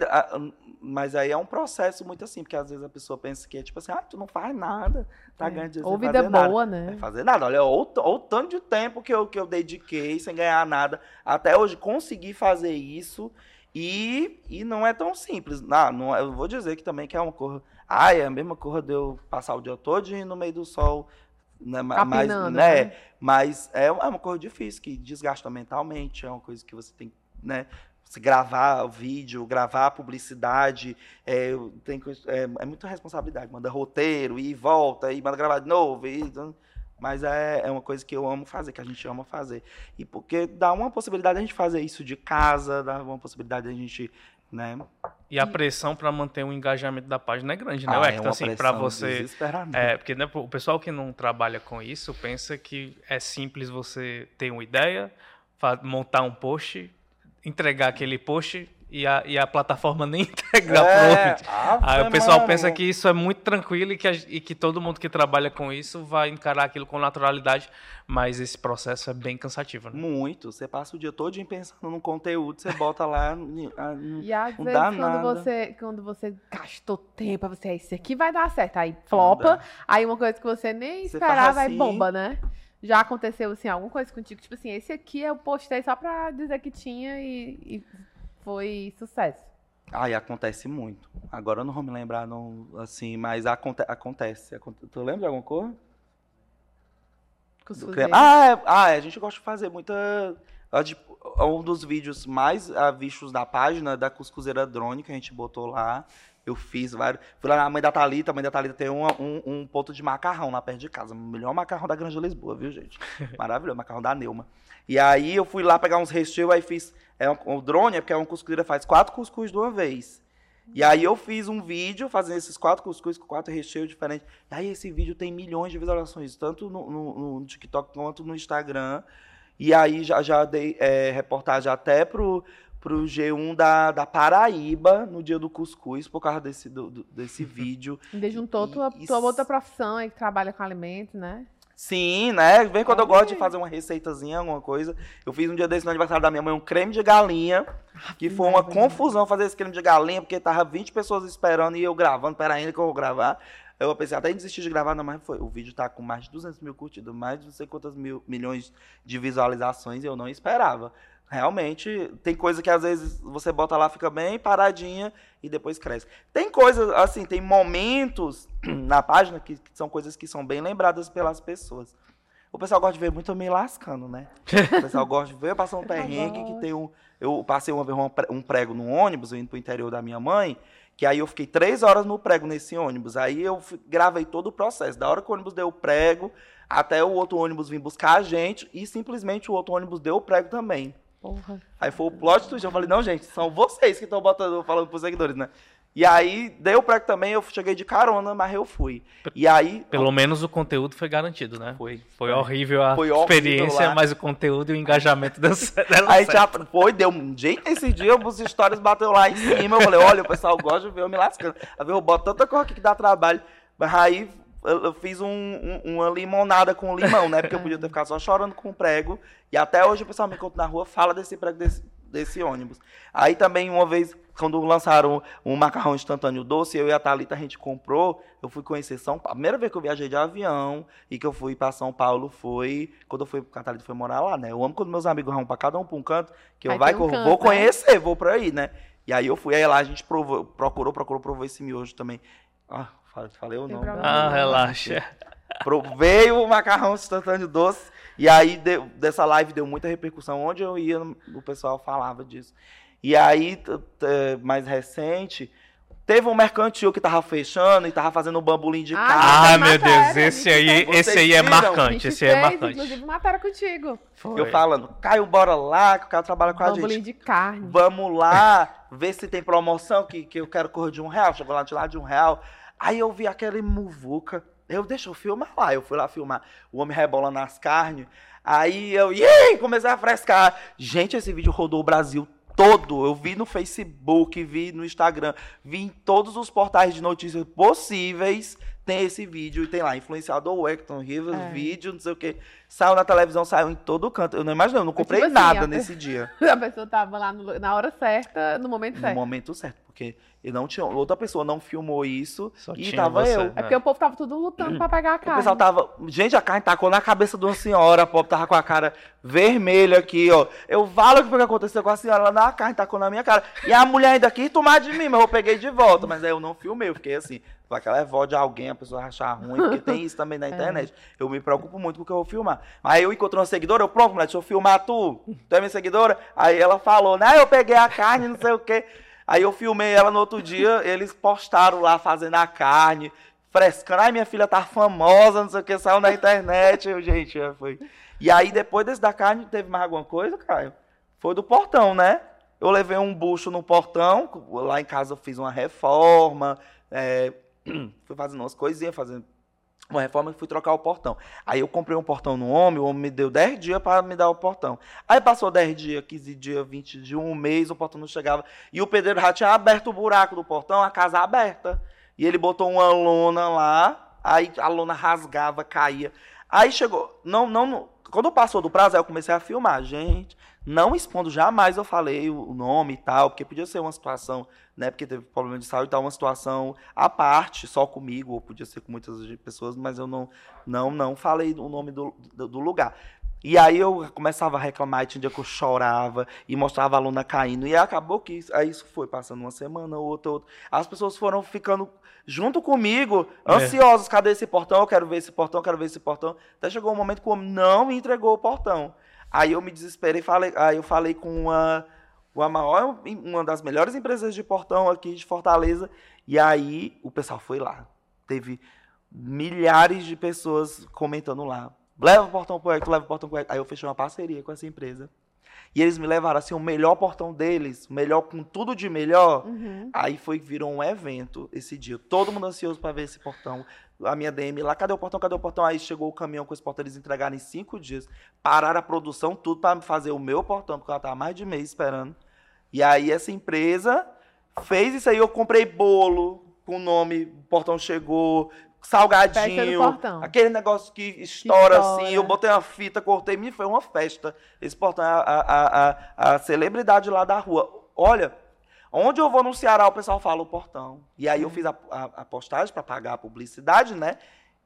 mas aí é um processo muito assim, porque às vezes a pessoa pensa que é tipo assim, ah, tu não faz nada, tá é. ganhando dinheiro Ou vida boa, nada. né? É fazer nada. Olha, ou, o tanto de tempo que eu, que eu dediquei sem ganhar nada, até hoje conseguir fazer isso e, e não é tão simples. Não, não, eu vou dizer que também que é uma coisa ah, é a mesma coisa de eu passar o dia todo no meio do sol. Né, mas, né, né? mas é, é uma coisa difícil, que desgasta mentalmente, é uma coisa que você tem, né? Você gravar o vídeo, gravar a publicidade, é, tem, é, é muita responsabilidade. Manda roteiro, e volta, e manda gravar de novo. E, então, mas é, é uma coisa que eu amo fazer, que a gente ama fazer. E porque dá uma possibilidade de a gente fazer isso de casa, dá uma possibilidade de a gente né? E a pressão para manter o engajamento da página é grande, né, ah, Hector? É assim, para você. É, porque né, o pessoal que não trabalha com isso pensa que é simples você ter uma ideia, montar um post, entregar aquele post e a, e a plataforma nem integra é, Aí o pessoal mano. pensa que isso é muito tranquilo e que, a, e que todo mundo que trabalha com isso vai encarar aquilo com naturalidade, mas esse processo é bem cansativo. Né? Muito. Você passa o dia todo pensando no conteúdo, você bota lá. e às vezes quando você, quando você gastou tempo, você, isso aqui vai dar certo. Aí flopa, aí uma coisa que você nem você esperava, assim, aí bomba, né? Já aconteceu, assim, alguma coisa contigo? Tipo assim, esse aqui eu postei só pra dizer que tinha e, e foi sucesso. Ai, acontece muito. Agora eu não vou me lembrar, não, assim, mas aconte acontece. Aconte tu lembra de alguma coisa? Ah, é, ah, é, a gente gosta de fazer muita. Um dos vídeos mais uh, vistos da página da Cuscuzeira Drone, que a gente botou lá. Eu fiz vários. Fui lá na mãe da Thalita, a mãe da Thalita tem um, um, um ponto de macarrão lá perto de casa. O melhor macarrão da Grande Lisboa, viu, gente? Maravilhoso, macarrão da Neuma. E aí eu fui lá pegar uns recheios, aí fiz. É um, o drone é porque é um cuscuzeira faz quatro cuscuz de uma vez. E aí eu fiz um vídeo fazendo esses quatro cuscuz com quatro recheios diferentes. E aí esse vídeo tem milhões de visualizações, tanto no, no, no TikTok quanto no Instagram. E aí já, já dei é, reportagem até pro, pro G1 da, da Paraíba no dia do cuscuz, por causa desse, do, desse vídeo. Ainda juntou e, tua, e, tua outra profissão aí que trabalha com alimentos, né? Sim, né? Vem quando eu gosto de fazer uma receitazinha, alguma coisa. Eu fiz um dia desse no aniversário da minha mãe um creme de galinha, que foi uma confusão fazer esse creme de galinha, porque tava 20 pessoas esperando e eu gravando, pera ainda que eu vou gravar. Eu pensei até em desistir de gravar, não, mas foi. O vídeo tá com mais de 200 mil curtidas, mais de não sei quantas mil, milhões de visualizações, e eu não esperava. Realmente, tem coisa que às vezes você bota lá, fica bem paradinha e depois cresce. Tem coisas, assim, tem momentos na página que, que, são coisas que são bem lembradas pelas pessoas. O pessoal gosta de ver muito eu me lascando, né? O pessoal gosta de ver eu passar um perrengue que tem um. Eu passei uma vez um prego no ônibus, eu indo pro interior da minha mãe, que aí eu fiquei três horas no prego nesse ônibus. Aí eu gravei todo o processo. Da hora que o ônibus deu o prego, até o outro ônibus vir buscar a gente, e simplesmente o outro ônibus deu o prego também. Porra. Aí foi o plot twist. Eu falei, não, gente, são vocês que estão botando, falando pros seguidores, né? E aí, deu prego também, eu cheguei de carona, mas eu fui. E aí. Pelo menos o conteúdo foi garantido, né? Foi. Foi horrível a foi experiência, horrível mas o conteúdo e o engajamento deu certo. Aí já foi, deu um jeito esse dia, os stories bateu lá em cima. Eu falei, olha, o pessoal gosta de ver eu me lascando. Aí eu boto tanta coisa aqui que dá trabalho. Mas aí eu, fiz um, um, uma limonada com limão, né? Porque eu podia ter ficado só chorando com o prego. E até hoje o pessoal me encontra na rua, fala desse prego desse, desse ônibus. Aí também, uma vez, quando lançaram um macarrão instantâneo doce, eu e a Thalita, a gente comprou, eu fui conhecer São Paulo. A primeira vez que eu viajei de avião e que eu fui para São Paulo foi quando eu fui, a Thalita foi morar lá, né? Eu amo quando meus amigos vão para cada um para um canto, que eu vai, um canto, vou né? conhecer, vou para aí, né? E aí eu fui, aí lá a gente provou, procurou, procurou, provou esse miojo também. Ah, Falei o nome. Ah, relaxa. Veio o macarrão instantâneo doce. E aí, deu, dessa live deu muita repercussão. Onde eu ia, o pessoal falava disso. E aí, mais recente, Teve um mercantil que tava fechando e tava fazendo um bambolim de ah, carne. Ah, meu Deus, esse aí, esse aí é marcante, esse aí é marcante. Inclusive, mataram contigo. Foi. Eu falando, Caio, bora lá, que o cara trabalha com a gente. Bambolim de carne. Vamos lá, ver se tem promoção, que, que eu quero correr de um real. Chegou lá de lá de um real. Aí eu vi aquele muvuca. Eu, deixa eu filmar lá. Eu fui lá filmar o homem rebola nas carnes. Aí eu, Yey! comecei a frescar. Gente, esse vídeo rodou o Brasil todo. Eu vi no Facebook, vi no Instagram, vi em todos os portais de notícias possíveis. tem esse vídeo e tem lá, influenciador Wecton Rivers, É. vídeo, não sei o quê. Saiu na televisão, saiu em todo canto. Eu não imagino, eu não Mas, comprei tipo assim, nada a- nesse dia. A pessoa tava lá no- na hora certa, no momento No certo. momento certo, porque eu não tinha, outra pessoa não filmou isso Só e tinha tava você. eu. É porque o povo tava tudo lutando pra pegar a O carne. pessoal tava. Gente, a carne tacou na cabeça de uma senhora, a pobre tava com a cara vermelha aqui, ó. Eu falo o que foi que aconteceu com a senhora, ela, não, a carne tacou na minha cara. E a mulher ainda quis tomar de mim, mas eu peguei de volta. Mas aí eu não filmei, eu fiquei assim. Vai que ela é vó de alguém, a pessoa achar ruim, porque tem isso também na internet. Eu me preocupo muito com o que eu vou filmar. Aí eu encontrei uma seguidora, eu, pronto, mulher, deixa eu filmar tu. Tu é minha seguidora? Aí ela falou, né? Eu peguei a carne, não sei o quê. Aí eu filmei ela no outro dia, eles postaram lá fazendo a carne, frescando. Ai, minha filha tá famosa, não sei o que, saiu na internet. Eu, gente, é, foi. E aí, depois desse da carne, teve mais alguma coisa, Caio? Foi do portão, né? Eu levei um bucho no portão, lá em casa eu fiz uma reforma, é, fui fazendo umas coisinhas, fazendo uma reforma e fui trocar o portão. Aí eu comprei um portão no homem, o homem me deu 10 dias para me dar o portão. Aí passou 10 dias, 15 dias, 20 dias, um mês, o portão não chegava. E o pedreiro já tinha aberto o buraco do portão, a casa aberta. E ele botou uma lona lá, aí a lona rasgava, caía. Aí chegou, não, não- quando passou do prazo, aí eu comecei a filmar. Gente, não expondo, jamais eu falei o nome e tal, porque podia ser uma situação, né, porque teve problema de saúde e tal, uma situação à parte, só comigo, ou podia ser com muitas pessoas, mas eu não, não, não falei o nome do, do, do lugar. E aí eu começava a reclamar, e tinha dia que eu chorava e mostrava a aluna caindo. E acabou que isso, aí isso foi passando uma semana, outra, outra. As pessoas foram ficando junto comigo, É. ansiosas. Cadê esse portão? Eu quero ver esse portão, eu quero ver esse portão. Até chegou um momento que o homem não me entregou o portão. Aí eu me desesperei, falei, aí eu falei com uma, uma maior, uma das melhores empresas de portão aqui de Fortaleza. E aí o pessoal foi lá. Teve milhares de pessoas comentando lá. Leva o portão pro Hector, leva o portão pro Hector. Aí eu fechei uma parceria com essa empresa. E eles me levaram assim, o melhor portão deles, melhor com tudo de melhor. Uhum. Aí foi virou um evento esse dia. Todo mundo ansioso para ver esse portão. A minha DM lá, cadê o portão? Cadê o portão? Aí chegou o caminhão com esse portão, eles entregaram em cinco dias. Pararam a produção, tudo para fazer o meu portão, porque ela tava mais de mês esperando. E aí essa empresa fez isso aí. Eu comprei bolo com o nome, o portão chegou, salgadinho, aquele negócio que estoura, estoura. assim. Eu botei uma fita, cortei, me foi uma festa. Esse portão é a, a, a, a celebridade lá da rua. Olha, onde eu vou no Ceará, o pessoal fala o portão. E aí eu fiz a, a, a postagem para pagar a publicidade, né?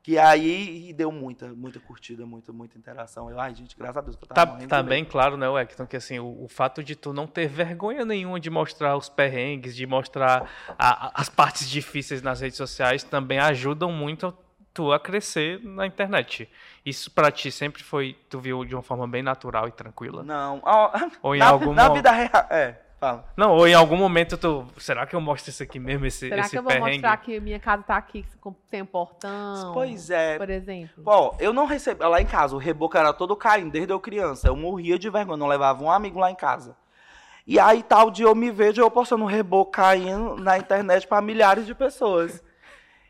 Que aí deu muita, muita curtida, muita, muita interação. Eu, ai, gente, graças a Deus que eu tava Tá, tá bem claro, né, Wellington, que assim, o, o fato de tu não ter vergonha nenhuma de mostrar os perrengues, de mostrar a- as partes difíceis nas redes sociais, também ajudam muito tu a crescer na internet. Isso pra ti sempre foi, tu viu de uma forma bem natural e tranquila? Não, Ou em na, algum na vida real. É, fala. Não, ou em algum momento tu, será que eu mostro isso aqui mesmo, esse, Será esse que eu vou perrengue? mostrar que minha casa tá aqui com- sem um portão? Pois é. Por exemplo. Ó, eu não recebi. Lá em casa, o reboco era todo caindo, desde eu criança. Eu morria de vergonha, não levava um amigo lá em casa. E aí, tal dia eu me vejo eu postando um reboco caindo na internet para milhares de pessoas.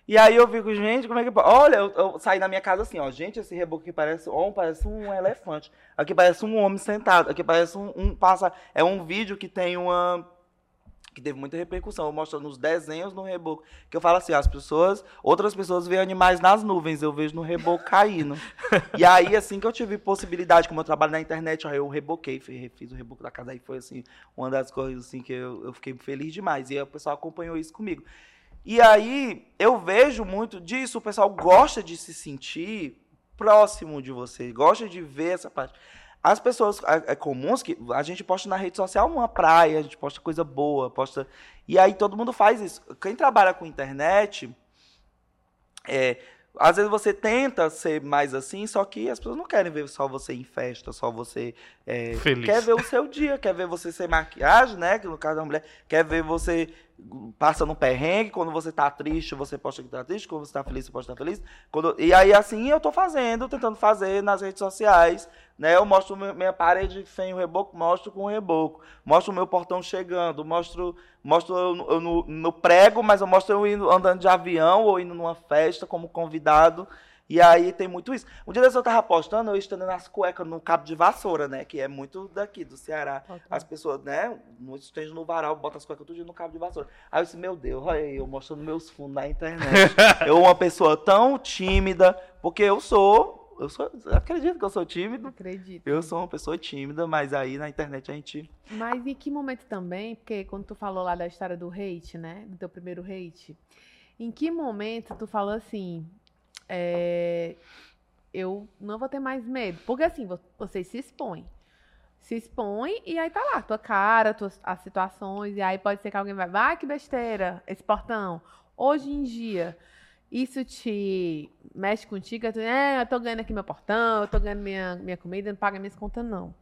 E aí eu fico, gente, como é que. pode? Olha, eu, eu saí da minha casa assim, ó. Gente, esse reboco aqui parece, ó, parece um elefante. Aqui parece um homem sentado. Aqui parece um, um passa. É um vídeo que tem uma. Que teve muita repercussão. Eu mostrando os desenhos no reboco. Que eu falo assim, as pessoas. Outras pessoas veem animais nas nuvens, eu vejo no reboco caindo. e aí, assim que eu tive possibilidade, como eu trabalho na internet, eu reboquei, fiz, fiz o reboco da casa. Aí foi assim, uma das coisas assim que eu, eu fiquei feliz demais. E aí o pessoal acompanhou isso comigo. E aí eu vejo muito disso, o pessoal gosta de se sentir próximo de você, gosta de ver essa parte. As pessoas é, é comuns que a gente posta na rede social uma praia, a gente posta coisa boa, posta. E aí todo mundo faz isso. Quem trabalha com internet, é, às vezes você tenta ser mais assim, só que as pessoas não querem ver só você em festa, só você é, Feliz. quer ver o seu dia, quer ver você sem maquiagem, né? Que no caso da mulher, quer ver você passando um perrengue, quando você tá triste, você posta que tá triste, quando você tá feliz, você posta que tá feliz. Quando, e aí assim eu tô fazendo, tentando fazer nas redes sociais, né? Eu mostro mi- minha parede sem o reboco, mostro com o reboco. Mostro o meu portão chegando, mostro, mostro eu, no- eu no, no prego, mas eu mostro eu indo, andando de avião ou indo numa festa como convidado. E aí tem muito isso. Um dia eu tava postando, eu estando nas cuecas no cabo de vassoura, né? Que é muito daqui, do Ceará. As pessoas, né? Muitos estejam no varal, botam as cuecas tudo no cabo de vassoura. Aí eu disse, meu Deus, olha aí, eu mostrando meus fundos na internet. eu, uma pessoa tão tímida, porque eu sou eu sou, acredito que eu sou tímido. Acredito. Eu sou uma pessoa tímida, mas aí na internet a gente. Mas em que momento também, porque quando tu falou lá da história do hate, né? Do teu primeiro hate, em que momento tu falou assim, é, eu não vou ter mais medo? Porque assim, você se expõe. Se expõe e aí tá lá, tua cara, tuas, as situações, e aí pode ser que alguém vai, vai que besteira, esse portão. Hoje em dia, isso te mexe contigo, tu, é, eu tô ganhando aqui meu portão, eu tô ganhando minha, minha comida, não paga minhas contas, não.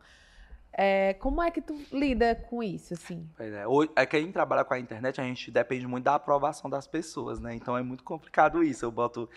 É, como é que tu lida com isso, assim? Pois é, é que a gente trabalha com a internet, a gente depende muito da aprovação das pessoas, né? Então é muito complicado isso. Eu boto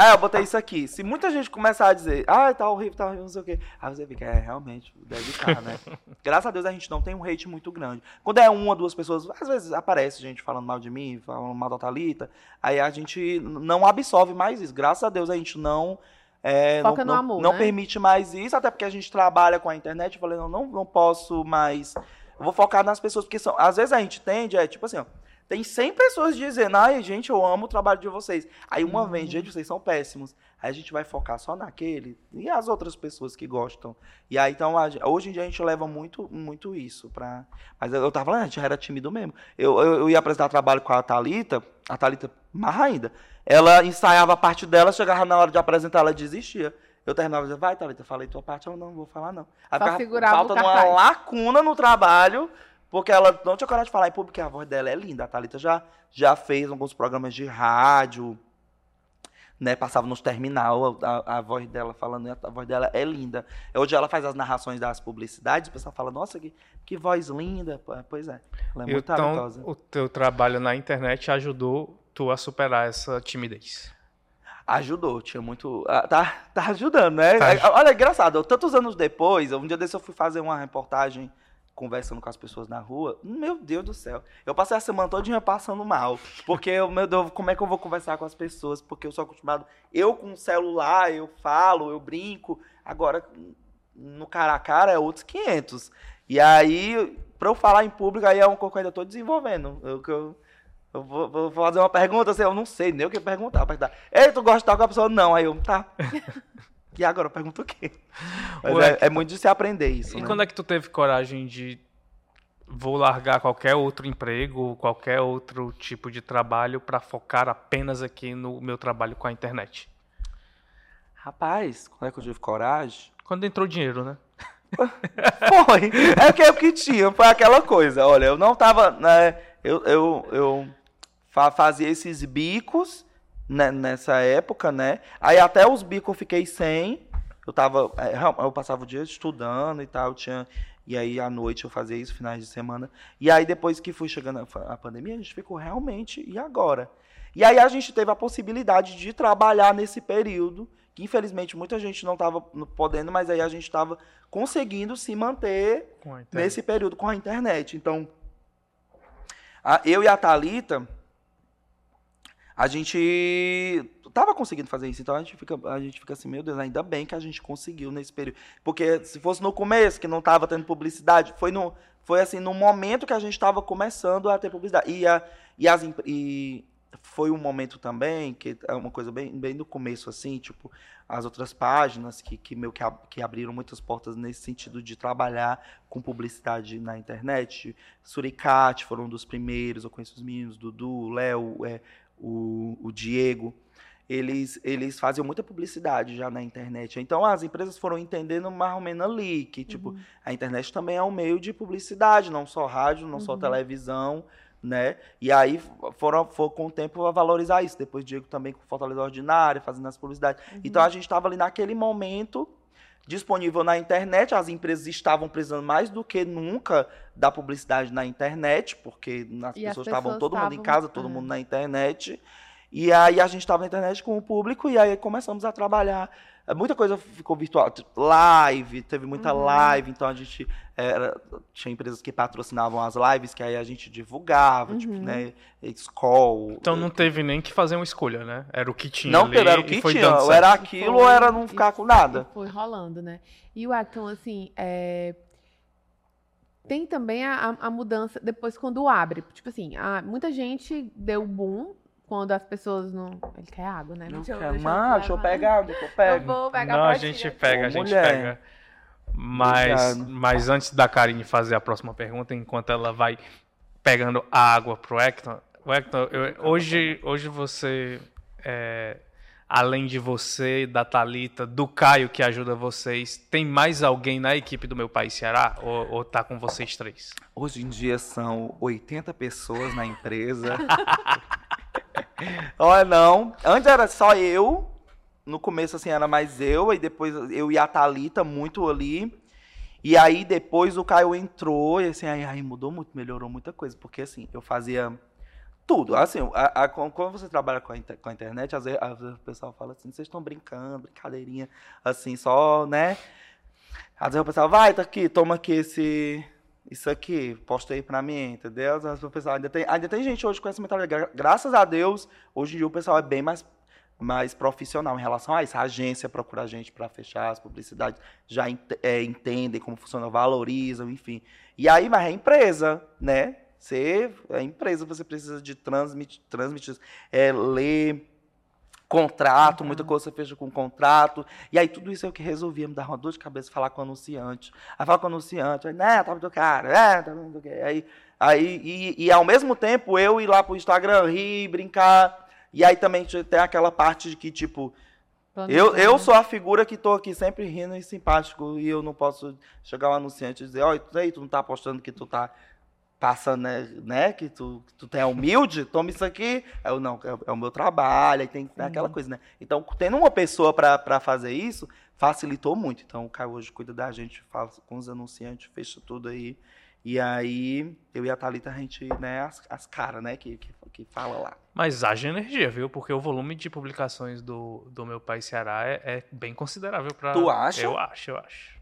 ah, eu botei isso aqui. Se muita gente começar a dizer, ah, tá horrível, tá horrível, não sei o quê. Aí você fica, é, realmente, deve estar, né? Graças a Deus a gente não tem um hate muito grande. Quando é uma, duas pessoas, às vezes aparece gente falando mal de mim, falando mal da Thalita, aí a gente não absorve mais isso. Graças a Deus a gente não. É, Foca não, no amor, não né? permite mais isso, até porque a gente trabalha com a internet. Eu falei, não, não, não posso mais. Eu vou focar nas pessoas, porque são, às vezes a gente tende, é tipo assim, ó. Tem 100 pessoas dizendo, ai, gente, eu amo o trabalho de vocês. Aí uma uhum. vez, gente, vocês são péssimos. Aí a gente vai focar só naquele e as outras pessoas que gostam. E aí, então, hoje em dia a gente leva muito, muito isso pra. Mas eu tava falando, a gente era tímido mesmo. Eu, eu, eu ia apresentar trabalho com a Thalita, a Thalita mais ainda. Ela ensaiava a parte dela, chegava na hora de apresentar, ela desistia. Eu terminava dizendo, vai, Thalita, falei tua parte, eu não vou falar, não. Aí ficava falta uma lacuna no trabalho, porque ela não tinha coragem de falar em público, a voz dela é linda. A Thalita já, já fez alguns programas de rádio, né, passava nos terminal, a, a, voz dela falando, a voz dela é linda. Hoje ela faz as narrações das publicidades, o pessoal fala, nossa, que, que voz linda. Pois é, ela é muito então, o teu trabalho na internet ajudou tu a superar essa timidez? Ajudou, tinha muito. Ah, tá, tá ajudando, né? Tá. Olha, engraçado, tantos anos depois, um dia desse eu fui fazer uma reportagem conversando com as pessoas na rua, meu Deus do céu. Eu passei a semana todinha passando mal. Porque, eu, meu Deus, como é que eu vou conversar com as pessoas? Porque eu sou acostumado. Eu com o celular, eu falo, eu brinco. Agora, no cara a cara, é outros 500. E aí, pra eu falar em público, aí é uma coisa que eu ainda tô desenvolvendo. Eu, eu, eu vou, fazer uma pergunta, assim, eu não sei nem o que perguntar. Ei, tu gosta de estar com a pessoa? Não. Aí eu, tá. E agora eu pergunto o quê? É, é, muito de se aprender isso. E né? quando é que tu teve coragem de vou largar qualquer outro emprego, qualquer outro tipo de trabalho para focar apenas aqui no meu trabalho com a internet? Rapaz, quando é que eu tive coragem? Quando entrou dinheiro, né? foi. É que é o que tinha, foi aquela coisa. Olha, eu não tava. Né, eu, eu, eu fazia esses bicos nessa época, né? Aí até os bicos eu fiquei sem. Eu tava. É, eu passava o dia estudando e tal, tinha. E aí à noite eu fazia isso, finais de semana. E aí depois que fui chegando a pandemia, a gente ficou realmente, e agora? E aí a gente teve a possibilidade de trabalhar nesse período, que infelizmente muita gente não estava podendo, mas aí a gente estava conseguindo se manter nesse período com a internet. Então, a, eu e a Thalita, a gente tava conseguindo fazer isso. Então a gente fica, a gente fica assim, meu Deus, ainda bem que a gente conseguiu nesse período. Porque se fosse no começo, que não tava tendo publicidade, foi no foi assim, no momento que a gente estava começando a ter publicidade. E, a, e, as, e foi um momento também, que é uma coisa bem, bem no começo, assim, tipo, as outras páginas que, que, meu, que, que abriram muitas portas nesse sentido de trabalhar com publicidade na internet. Suricate foram um dos primeiros, eu conheço os meninos, Dudu, Léo, é, o, o Diego, eles, eles faziam muita publicidade já na internet. Então as empresas foram entendendo mais ou menos ali que tipo uhum. a internet também é um meio de publicidade, não só rádio, não uhum. só televisão, né? E aí foram, foram com o tempo a valorizar isso. Depois Diego também com Fortaleza Ordinária, fazendo as publicidades. Uhum. Então a gente estava ali naquele momento disponível na internet, as empresas estavam precisando mais do que nunca da publicidade na internet, porque as, pessoas, as pessoas estavam todo mundo em casa, todo é. mundo na internet. E aí a gente estava na internet com o público e aí começamos a trabalhar. É, Muita coisa ficou virtual. Tipo, Live, teve muita Uhum. live, então a gente era, tinha empresas que patrocinavam as lives, que aí a gente divulgava, tipo, Uhum. né? Skoll. Então não teve nem que fazer uma escolha, né? Era o que tinha Não ali era o que foi tinha. Ou era aquilo ou Foi, era não ficar com nada. Foi rolando, né? E o Acton, assim, é, tem também a, a- a mudança depois quando abre. Tipo assim, a- muita gente deu boom quando as pessoas não. Ele quer água, né? Não Deixa eu- quer deixa eu deixa eu pegar, deixa eu Eu pego. vou pegar Não, a gente pega, a gente mulher. pega. Mas, Obrigado. mas antes da Karine fazer a próxima pergunta, enquanto ela vai pegando a água pro Hector, o Hector, eu- hoje, hoje você, é, além de você, da Thalita, do Caio que ajuda vocês, tem mais alguém na equipe do Meu País Ceará? Ou, ou tá com vocês três? Hoje em dia são 80 pessoas na empresa. Olha, não. Antes era só eu. No começo, assim, era mais eu. Aí depois eu e a Thalita muito ali. E aí depois o Caio entrou. E assim, aí, aí mudou muito, melhorou muita coisa. Porque assim, eu fazia tudo. Assim, a- a- quando você trabalha com a, inter- com a internet, às vezes, às vezes o pessoal fala assim, vocês estão brincando, brincadeirinha, assim, só, né? Às vezes o pessoal, vai, tá aqui, toma aqui esse, isso aqui, posta aí pra mim, entendeu? O pessoal, ainda tem, ainda tem gente hoje com essa mentalidade. Gra- Graças a Deus, hoje em dia o pessoal é bem mais, mais profissional em relação a isso. A agência procura a gente para fechar as publicidades, já ent- é, entendem como funciona, valorizam, enfim. E aí, mas é empresa, né? Você é empresa, você precisa de transmitir, transmitir é, ler contrato, muita coisa você fecha com contrato. E aí tudo isso é o que resolvia, me dar uma dor de cabeça falar com o anunciante. Aí fala com o anunciante, aí, né, tá muito caro, é, tá muito caro. Aí, aí e, e ao mesmo tempo eu ir lá pro Instagram, rir, brincar. E aí também tem aquela parte de que, tipo, eu, eu sou a figura que tô aqui sempre rindo e simpático e eu não posso chegar um anunciante e dizer, ó, isso aí, tu não tá apostando que tu tá passando, né, né, que tu, que tu tem humilde, toma isso aqui. Eu, não, é, é o meu trabalho, aí tem Sim. aquela coisa, né. Então, tendo uma pessoa pra pra fazer isso, facilitou muito. Então, o Caio hoje cuida da gente, fala com os anunciantes, fecha tudo aí. E aí, eu e a Thalita, a gente, né, as, as caras, né, que, que, que fala lá. Mas haja energia, viu? Porque o volume de publicações do, do Meu País Ceará é, é bem considerável para. Tu acha? Eu acho, eu acho.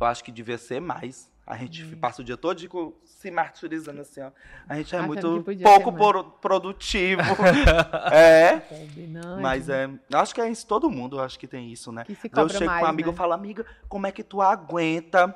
Eu acho que devia ser mais. A gente Hum. passa o dia todo com- se martirizando assim, ó. A gente é Achando muito que podia pouco pro- produtivo. é. Combinante. Mas é. Acho que é isso, todo mundo acho que tem isso, né? Que se Eu chego mais, com uma amiga né? e falo, amiga, como é que tu aguenta?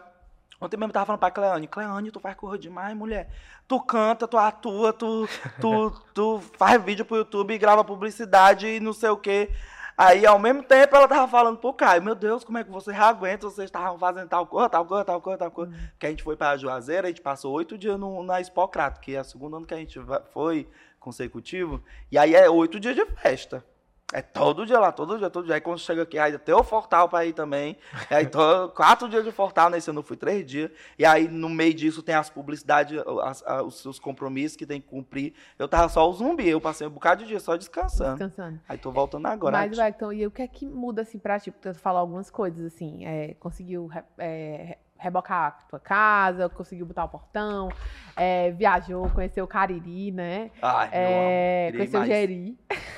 Ontem mesmo eu tava falando pra Cleane, Cleane, tu faz correr demais, mulher. Tu canta, tu atua, tu, tu, tu faz vídeo pro YouTube, grava publicidade e não sei o quê. Aí, ao mesmo tempo, ela tava falando pro Caio, meu Deus, como é que você aguenta? Vocês estavam fazendo tal coisa, tal coisa, tal coisa, tal coisa. Hum. Que a gente foi pra Juazeiro, a gente passou oito dias no, na Expocrato, que é o segundo ano que a gente foi consecutivo. E aí é oito dias de festa. É todo dia lá, todo dia, todo dia. Aí quando chega aqui, aí tem o Fortal pra ir também. Aí tô, quatro dias de Fortal, nesse ano eu fui três dias. E aí no meio disso tem as publicidades, as- a- os seus compromissos que tem que cumprir. Eu tava só o zumbi, eu passei um bocado de dia só descansando. Descansando. Aí tô voltando agora. Mas, Wellington, e o que é que muda, assim, pra ti? Porque tu falou algumas coisas, assim, é, conseguiu é, rebocar a tua casa, conseguiu botar o portão, é, viajou, conheceu o Cariri, né? Ai, É, conheceu o mais.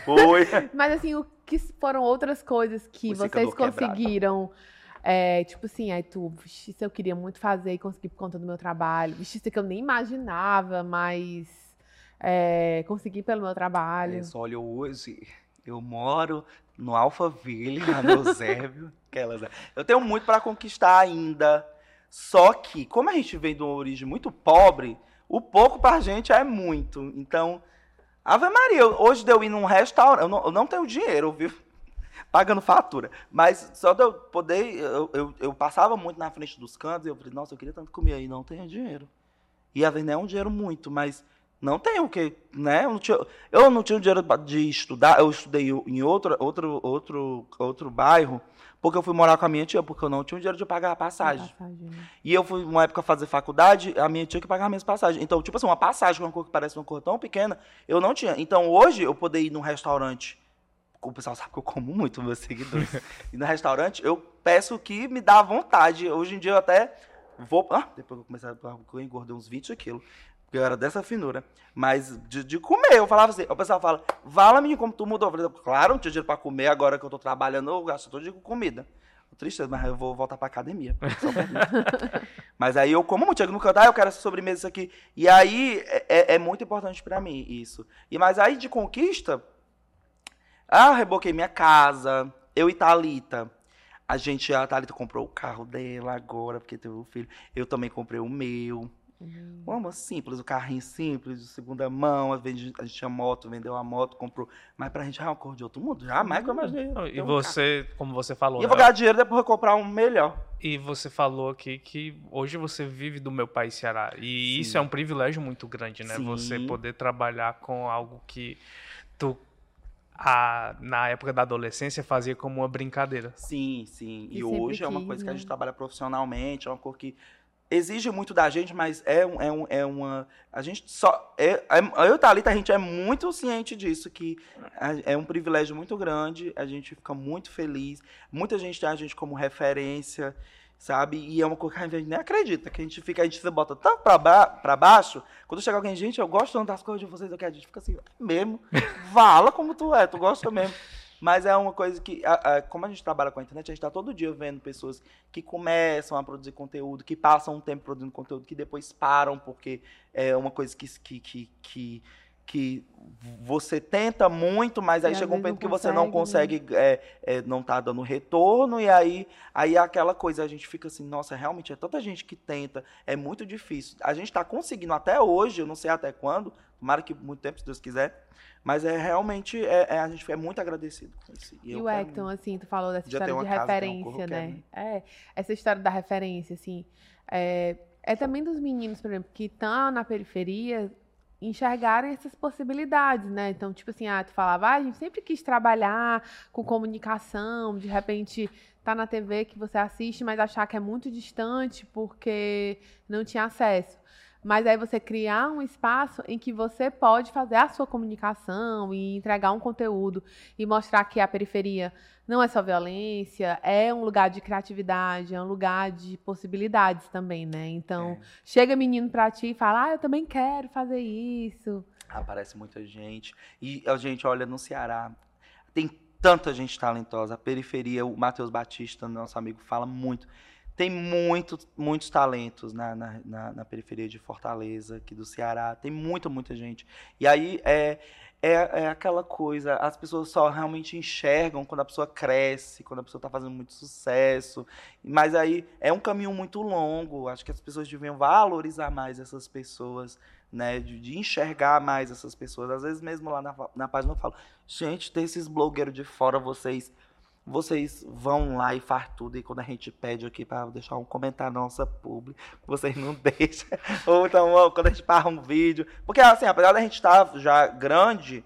Foi. Mas, assim, o que foram outras coisas que vocês conseguiram... é, tipo assim, aí tu, "Vixe, isso eu queria muito fazer e consegui por conta do meu trabalho. Vixe, isso que eu nem imaginava, mas é, consegui pelo meu trabalho. Olha, hoje eu moro no Alphaville, na Eusébio. aquelas, né? Eu tenho muito para conquistar ainda. Só que, como a gente vem de uma origem muito pobre, o pouco pra gente é muito. Então, Ave Maria, hoje de eu ir num restaurante, eu não, eu não tenho dinheiro, viu? Pagando fatura. Mas só de eu poder, eu, eu, eu passava muito na frente dos cantos e eu falei, nossa, eu queria tanto comer aí, não tenho dinheiro. E às vezes não é um dinheiro muito, mas não tem o que, né? Eu não tinha, eu não tinha dinheiro de estudar, eu estudei em outro, outro, outro, outro bairro, porque eu fui morar com a minha tia, porque eu não tinha dinheiro de pagar a passagem. Passagem, né? E eu fui uma época fazer faculdade, a minha tinha que pagar as minhas passagens. Então, tipo assim, uma passagem, uma cor que parece uma cor tão pequena, eu não tinha. Então, hoje, eu poder ir num restaurante, o pessoal sabe que eu como muito, meus seguidores. e no restaurante, eu peço o que me dá vontade. Hoje em dia, eu até vou... Ah, depois que eu comecei a eu engordei uns 20 quilos. Porque eu era dessa finura. Mas de, de comer, eu falava assim, o pessoal fala, vala menino, como tu mudou. Eu falei, claro, não tinha dinheiro pra comer, agora que eu tô trabalhando, eu gasto todo dia com comida. Tristeza, mas eu vou voltar pra academia. mas aí eu como muito, chego no canto, ah, eu quero essa sobremesa isso aqui. E aí é, é- é muito importante pra mim isso. E mas aí de conquista, ah, reboquei minha casa, eu e Thalita. A gente, a Thalita comprou o carro dela agora, porque teve um filho. Eu também comprei o meu. Vamos simples, o carrinho simples, de segunda mão. Às vezes a gente tinha moto, vendeu a moto, comprou. Mas pra gente é uma cor de outro mundo. Jamais que eu imaginei. Não, ter E um você, como você falou, carro. E eu vou né, ganhar dinheiro depois eu comprar um melhor. E você falou aqui que hoje você vive do meu país Ceará. E isso é um privilégio muito grande, né? Sim. Você poder trabalhar com algo que tu, a- na época da adolescência, fazia como uma brincadeira. Sim, sim. E E, hoje é uma coisa que a né? gente trabalha profissionalmente, é uma cor que exige muito da gente, mas é, é, é uma. A gente só. É, é, eu e Thalita, a gente é muito ciente disso, que é um privilégio muito grande, a gente fica muito feliz. Muita gente tem a gente como referência, sabe? E é uma coisa que a gente nem acredita, que a gente fica, a gente se bota tanto pra, ba baixo, quando chega alguém, gente, eu gosto tanto das coisas de vocês, eu quero, a gente fica assim, "É mesmo, vala como tu é, tu gosta mesmo. Mas é uma coisa que, a- a- como a gente trabalha com a internet, a gente está todo dia vendo pessoas que começam a produzir conteúdo, que passam um tempo produzindo conteúdo, que depois param, porque é uma coisa que, que, que, que, que você tenta muito, mas aí chega um ponto que você não consegue, consegue, é, é, não tá dando retorno, e aí, aí é aquela coisa, a gente fica assim, nossa, realmente é tanta gente que tenta, é muito difícil. A gente está conseguindo até hoje, eu não sei até quando, tomara que muito tempo, se Deus quiser, mas é realmente, é, é- a gente é muito agradecido com isso. E, eu o Acton, muito. assim, tu falou dessa Já história de casa, referência, corpo, eu né? É, essa história da referência, assim, é, é também dos meninos, por exemplo, que estão na periferia enxergarem essas possibilidades, né? Então, tipo assim, ah, tu falava, ah, a gente sempre quis trabalhar com comunicação, de repente tá na TV que você assiste, mas achar que é muito distante porque não tinha acesso. Mas aí você criar um espaço em que você pode fazer a sua comunicação e entregar um conteúdo e mostrar que a periferia não é só violência, é um lugar de criatividade, é um lugar de possibilidades também, né? Então, É. chega menino pra ti e fala: "Ah, eu também quero fazer isso". Aparece muita gente. E a gente olha no Ceará, tem tanta gente talentosa. A periferia, o Matheus Batista, nosso amigo, fala muito. Tem muitos, muitos talentos na, na, na- na periferia de Fortaleza, aqui do Ceará. Tem muita, muita gente. E aí é, é, é aquela coisa, as pessoas só realmente enxergam quando a pessoa cresce, quando a pessoa está fazendo muito sucesso. Mas aí é um caminho muito longo. Acho que as pessoas deviam valorizar mais essas pessoas né, de, de enxergar mais essas pessoas. Às vezes mesmo lá na, na página eu falo, gente, tem esses blogueiros de fora, vocês vocês vão lá e faz tudo, e quando a gente pede aqui para deixar um comentário na nossa publi, vocês não deixam. Ou então, quando a gente para um vídeo. Porque assim, apesar da gente estar já grande,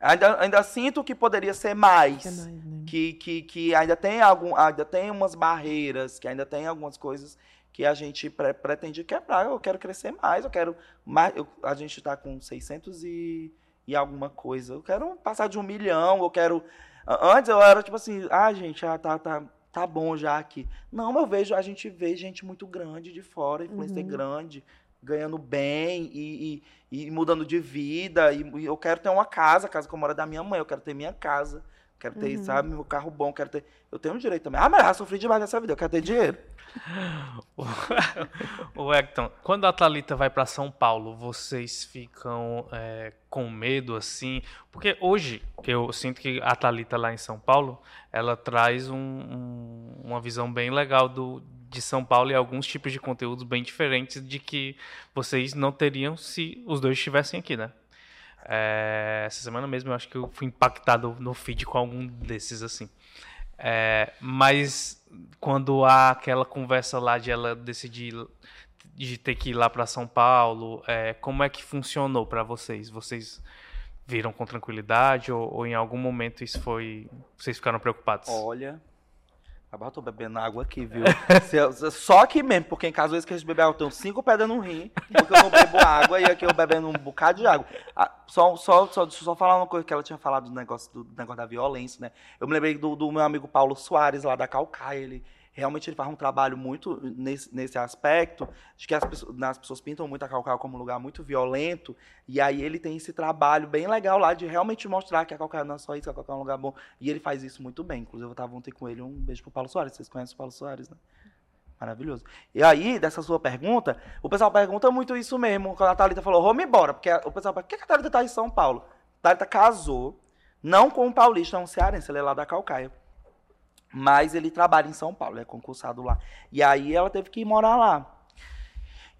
ainda, ainda sinto que poderia ser mais É né? que, que, que ainda tem algum, ainda tem umas barreiras, que ainda tem algumas coisas que a gente pre- pretende quebrar. Eu quero crescer mais, eu quero mais. eu- a gente está com 600 e, e alguma coisa. Eu quero passar de um milhão, eu quero. Antes eu era tipo assim, ah, gente, ah, tá, tá, tá bom já aqui. Não, eu vejo, a gente vê gente muito grande de fora, influencer Uhum. grande, ganhando bem e, e, e mudando de vida. E, e eu quero ter uma casa, a casa que eu moro é da minha mãe, eu quero ter minha casa. Quero ter, Uhum. sabe, meu carro bom, quero ter. Eu tenho um direito também. Ah, mas eu sofri demais nessa vida, eu quero ter dinheiro. O Hector, quando a Thalita vai para São Paulo, vocês ficam é, com medo assim? Porque hoje eu sinto que a Thalita lá em São Paulo, ela traz um- um- uma visão bem legal do, de São Paulo e alguns tipos de conteúdos bem diferentes de que vocês não teriam se os dois estivessem aqui, né? É, essa semana mesmo eu acho que eu fui impactado no feed com algum desses assim. É, mas quando há aquela conversa lá de ela decidir de ter que ir lá para São Paulo, é, como é que funcionou para vocês? Vocês viram com tranquilidade ou, ou em algum momento isso foi vocês ficaram preocupados? Olha. Eu tô bebendo água aqui, viu? Eu- Só aqui mesmo, porque em casa, às vezes que a gente água, eu tenho cinco pedras no rim, porque eu não bebo água e aqui eu bebendo um bocado de água. Ah, só, só, só, deixa eu só falar uma coisa que ela tinha falado do negócio, do, negócio da violência, né? Eu me lembrei do, do meu amigo Paulo Soares, lá da Calcaia. Ele, realmente ele faz um trabalho muito nesse, nesse aspecto, de que as pessoas, as pessoas pintam muito a Calcaia como um lugar muito violento, e aí ele tem esse trabalho bem legal lá de realmente mostrar que a Calcaia não é só isso, que a Calcaia é um lugar bom, e ele faz isso muito bem. Inclusive, eu estava ontem com ele, um beijo pro Paulo Soares, vocês conhecem o Paulo Soares, né? Maravilhoso. E aí, dessa sua pergunta, o pessoal pergunta muito isso mesmo, quando a Thalita falou, vamos embora, porque o pessoal pergunta, por que a Thalita está em São Paulo? A Thalita casou, não com um paulista, é um cearense, ele é lá da Calcaia. Mas ele trabalha em São Paulo, é concursado lá. E aí ela teve que ir morar lá.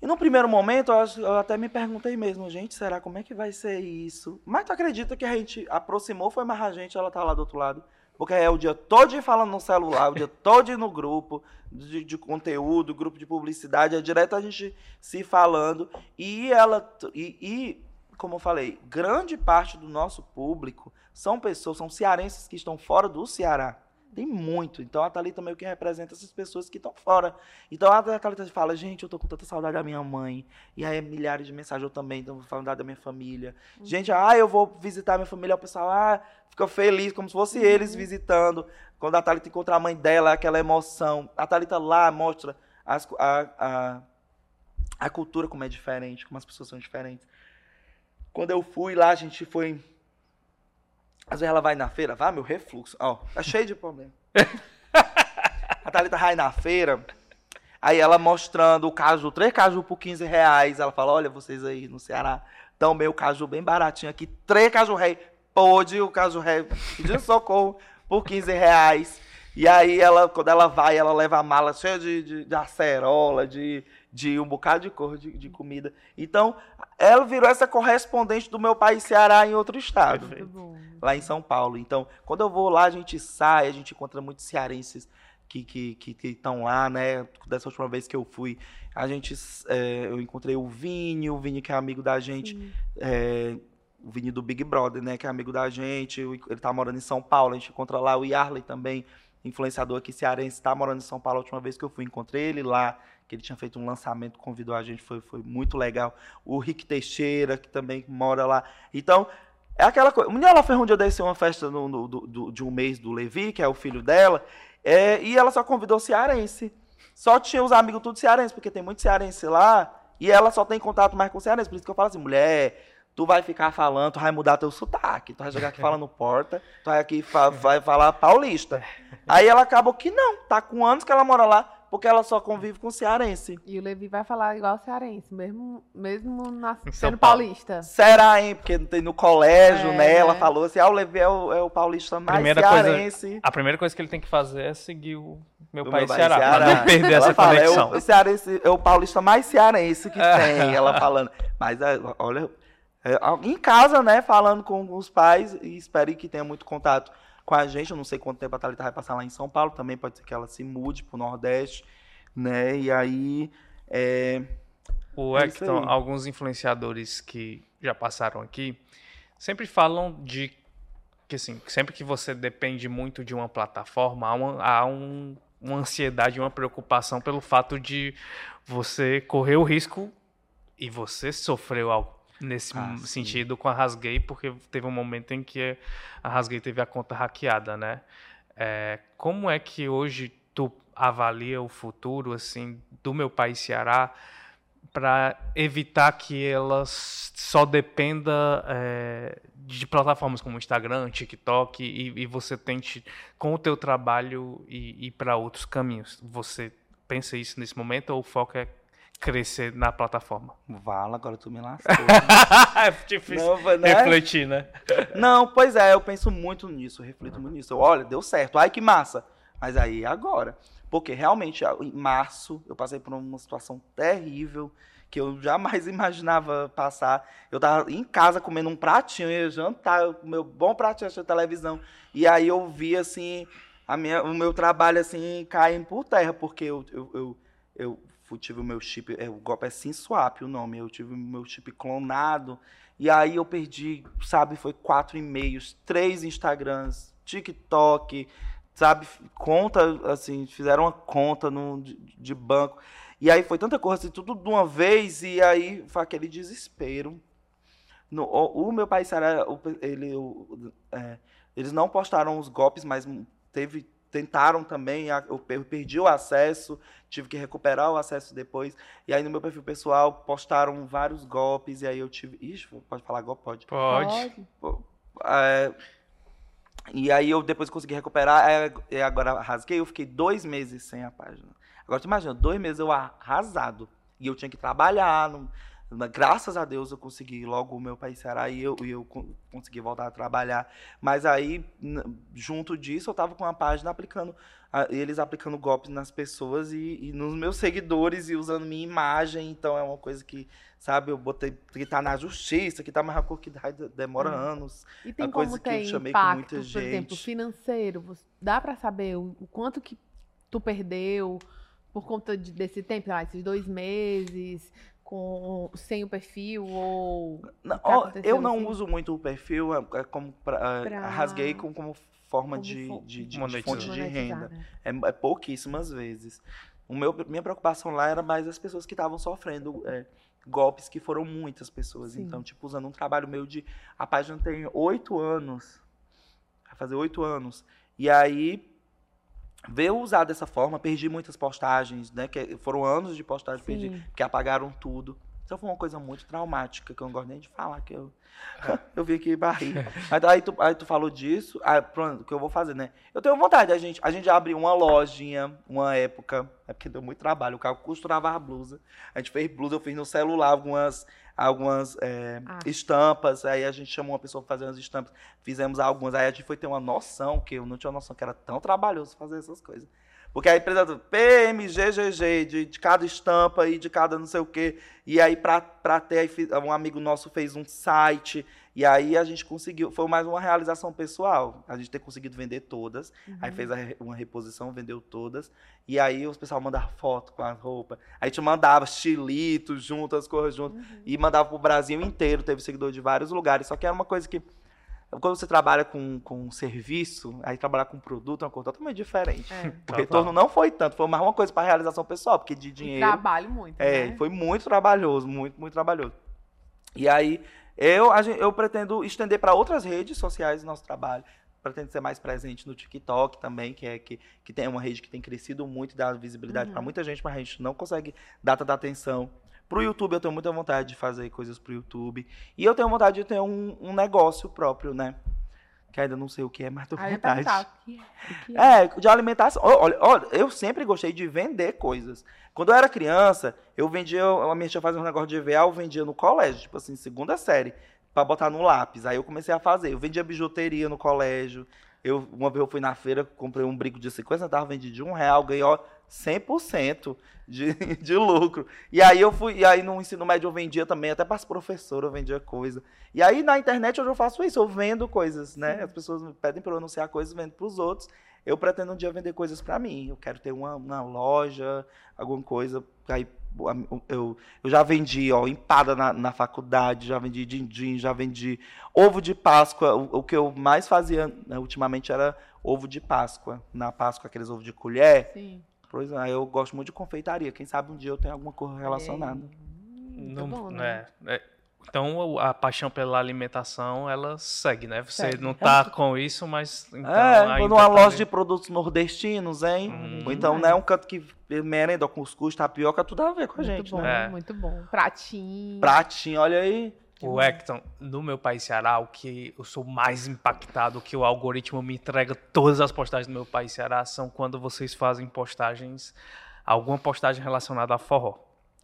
E no primeiro momento, eu até me perguntei mesmo, gente, será como é que vai ser isso? Mas tu acredita que a gente aproximou, foi mais a gente, ela tá lá do outro lado. Porque é o dia todo falando no celular, o dia todo no grupo de, de, conteúdo, grupo de publicidade, é direto a gente se falando. E ela, e, e, como eu falei, grande parte do nosso público são pessoas, são cearenses que estão fora do Ceará. Tem muito. Então a Thalita meio que representa essas pessoas que estão fora. Então a Thalita fala, gente, eu tô com tanta saudade da minha mãe. E aí milhares de mensagens eu também, tô com saudade da minha família. Uhum. Gente, ah, eu vou visitar minha família. O pessoal, ah, fica feliz, como se fosse uhum. eles visitando. Quando a Thalita encontra a mãe dela, aquela emoção. A Thalita lá mostra as, a, a, a cultura como é diferente, como as pessoas são diferentes. Quando eu fui lá, a gente foi às vezes ela vai na feira, vai meu refluxo. Ó, tá cheio de problema. a Thalita vai na feira, aí ela mostrando o caju, três caju por 15 reais. Ela fala, olha, vocês aí no Ceará, estão meio caju bem baratinho aqui. Três caju rei, pode o caju rei pedindo socorro por 15 reais. E aí ela, quando ela vai, ela leva a mala cheia de, de, de acerola, de, de um bocado de cor de, de, comida. Então, ela virou essa correspondente do meu pai Ceará em outro estado, lá em São Paulo. Então, quando eu vou lá, a gente sai, a gente encontra muitos cearenses que que que estão lá, né? Dessa última vez que eu fui, a gente, é, eu encontrei o Vini, o Vini que é amigo da gente, é, o Vini do Big Brother, né? Que é amigo da gente, ele tá morando em São Paulo, a gente encontra lá o Yarley também, influenciador aqui cearense, está morando em São Paulo. A última vez que eu fui, encontrei ele lá que ele tinha feito um lançamento, convidou a gente, foi, foi muito legal. O Rick Teixeira, que também mora lá. Então, é aquela coisa. Mulher, ela foi onde eu desci uma festa no, no, do, de um mês do Levi, que é o filho dela, é, e ela só convidou cearense. Só tinha os amigos tudo cearense, porque tem muito cearense lá, e ela só tem contato mais com cearense. Por isso que eu falo assim, mulher, tu vai ficar falando, tu vai mudar teu sotaque, tu vai jogar aqui falando porta, tu vai aqui fa vai falar paulista. Aí ela acabou que não, tá com anos que ela mora lá, porque ela só convive com cearense. E o Levi vai falar igual cearense, mesmo, mesmo na, sendo paulista. Será, hein? Porque no colégio, é. né, ela falou assim, ah, o Levi é o, é o paulista mais primeira cearense. Coisa, a primeira coisa que ele tem que fazer é seguir o meu pai Ceará, Ceará, pra não perder ela essa fala, conexão. É o, cearense, é o paulista mais cearense que tem, ela falando. Mas, é, olha, é, em casa, né, falando com os pais, e espero que tenha muito contato com a gente. Eu não sei quanto tempo a Thalita vai passar lá em São Paulo. Também pode ser que ela se mude para o Nordeste, né? E aí. É... O é alguns influenciadores que já passaram aqui sempre falam de que assim, sempre que você depende muito de uma plataforma, há, uma, há um, uma ansiedade, uma preocupação pelo fato de você correr o risco e você sofreu algo nesse ah, sentido com a Rasgay, porque teve um momento em que a Rasgay teve a conta hackeada, né? É, como é que hoje tu avalia o futuro assim do meu país Ceará para evitar que ela só dependa é, de plataformas como Instagram, TikTok e, e, você tente com o teu trabalho ir, ir para outros caminhos? Você pensa isso nesse momento ou o foco é crescer na plataforma? Vala, agora tu me lascou. Né? é difícil não, né? refletir, né? Não, pois é, eu penso muito nisso, reflito muito nisso. Olha, deu certo, ai que massa. Mas aí agora, porque realmente em março eu passei por uma situação terrível que eu jamais imaginava passar. Eu tava em casa comendo um pratinho, ia jantar, o meu bom pratinho de televisão. E aí eu vi assim, minha, o meu trabalho assim caindo por terra, porque eu, eu, eu, eu tive o meu chip, é, o golpe é SimSwap o nome, eu tive o meu chip clonado, e aí eu perdi, sabe, foi quatro e-mails, três Instagrams, TikTok, sabe, conta, assim, fizeram uma conta no, de, de banco, e aí foi tanta coisa, assim, tudo de uma vez, e aí foi aquele desespero. No, o, o, meu pai, Sarah, ele, o, é, eles não postaram os golpes, mas teve tentaram também, eu per- perdi o acesso, tive que recuperar o acesso depois. E aí no meu perfil pessoal postaram vários golpes, e aí eu tive. Ixi, pode falar golpe? Pode. Pode. É, e aí eu depois consegui recuperar, é, e agora rasguei, eu fiquei dois meses sem a página. Agora tu imagina, dois meses eu arrasado. E eu tinha que trabalhar. não- graças a Deus eu consegui logo o meu país Ceará e eu, e eu con- consegui voltar a trabalhar. Mas aí, junto disso, eu tava com a página aplicando, eles aplicando golpes nas pessoas e, e nos meus seguidores e usando minha imagem. Então é uma coisa que, sabe, eu botei que tá na justiça, que tá mais rápido que demora Hum. anos. E tem A coisa como que eu chamei com impacto, muita por exemplo, gente. financeiro? Dá pra saber o, o quanto que tu perdeu por conta de- desse tempo, ah, esses dois meses, com, sem o perfil ou... Não, aconteceu eu não assim? uso muito o perfil, é, é como pra, é, Pra- rasguei com, como forma como de, fo- de, de- de Monetizar. fonte de renda. né? É, é pouquíssimas vezes. O meu, minha preocupação lá era mais as pessoas que estavam sofrendo é, golpes, que foram muitas pessoas. Sim. Então, tipo, usando um trabalho meu de. A página tem oito anos. Vai fazer oito anos. E aí. Ver eu usar dessa forma, perdi muitas postagens, né? Que foram anos de postagem, perdi porque apagaram tudo. Então foi uma coisa muito traumática, que eu não gosto nem de falar, que eu, eu vi aqui barriga. Mas aí tu, aí tu falou disso, aí, pronto, o que eu vou fazer, né? Eu tenho vontade, a gente, a gente abriu uma lojinha, uma época, é porque deu muito trabalho, o cara costurava a blusa, a gente fez blusa, eu fiz no celular algumas, algumas é, Ah. estampas, aí a gente chamou uma pessoa para fazer umas estampas, fizemos algumas, aí a gente foi ter uma noção, que eu não tinha noção que era tão trabalhoso fazer essas coisas. Porque a empresa PMGGG, de, de cada estampa e de cada não sei o quê. E aí, pra ter, um amigo nosso fez um site. E aí a gente conseguiu. Foi mais uma realização pessoal. A gente ter conseguido vender todas. Aí Uhum. fez a re- uma reposição, vendeu todas. E aí os pessoal mandava foto com as roupas. Aí a gente mandava estilito junto, as coisas junto. Uhum. E mandava pro Brasil inteiro. Teve seguidor de vários lugares. Só que era uma coisa que. Quando você trabalha com, com serviço, aí trabalhar com produto é uma coisa totalmente diferente. É. O retorno não foi tanto, foi mais uma coisa para realização pessoal, porque de E dinheiro. trabalho muito, É, né? foi muito trabalhoso, muito, muito trabalhoso. E aí, eu, eu pretendo estender para outras redes sociais o nosso trabalho. Pretendo ser mais presente no TikTok também, que é que, que tem uma rede que tem crescido muito e dá visibilidade Uhum. para muita gente, mas a gente não consegue dar tanta atenção. Pro YouTube, eu tenho muita vontade de fazer coisas pro YouTube. E eu tenho vontade de ter um, um negócio próprio, né? Que ainda não sei o que é, mas tô com vontade. é? É? É, de alimentação. Olha, olha, eu sempre gostei de vender coisas. Quando eu era criança, eu vendia, a minha tia fazia um negócio de EVA, eu vendia no colégio, tipo assim, segunda série, pra botar no lápis. Aí eu comecei a fazer. Eu vendia bijuteria no colégio. Eu, uma vez eu fui na feira, comprei um brinco de 50 centavos, vendi de um real, ganhei, ó, 100% de, de lucro. E aí eu fui, e aí no ensino médio eu vendia também, até para as professoras eu vendia coisa. E aí na internet hoje eu faço isso, eu vendo coisas, né? As pessoas me pedem para eu anunciar coisas, vendo para os outros. Eu pretendo um dia vender coisas para mim. Eu quero ter uma, uma loja, alguma coisa. Aí eu, eu já vendi, ó, empada na, na faculdade, já vendi din-din, já vendi ovo de Páscoa. O, o que eu mais fazia né, ultimamente era ovo de Páscoa. Na Páscoa, aqueles ovos de colher. Sim. Pois é, eu gosto muito de confeitaria. Quem sabe um dia eu tenho alguma coisa relacionada. Hum, Não- bom, né? é, é. Então a paixão pela alimentação ela segue, né? Você Segue. não tá com isso, mas então é, numa tá loja ali. de produtos nordestinos, hein? Hum. Então, né, um canto que merenda, cuscuz, tapioca, tudo a ver com a muito gente, bom, né? É. muito bom. Pratinho. Pratinho, olha aí. O Hector, no meu país Ceará, o que eu sou mais impactado, o que o algoritmo me entrega todas as postagens do meu país Ceará são quando vocês fazem postagens, alguma postagem relacionada a forró,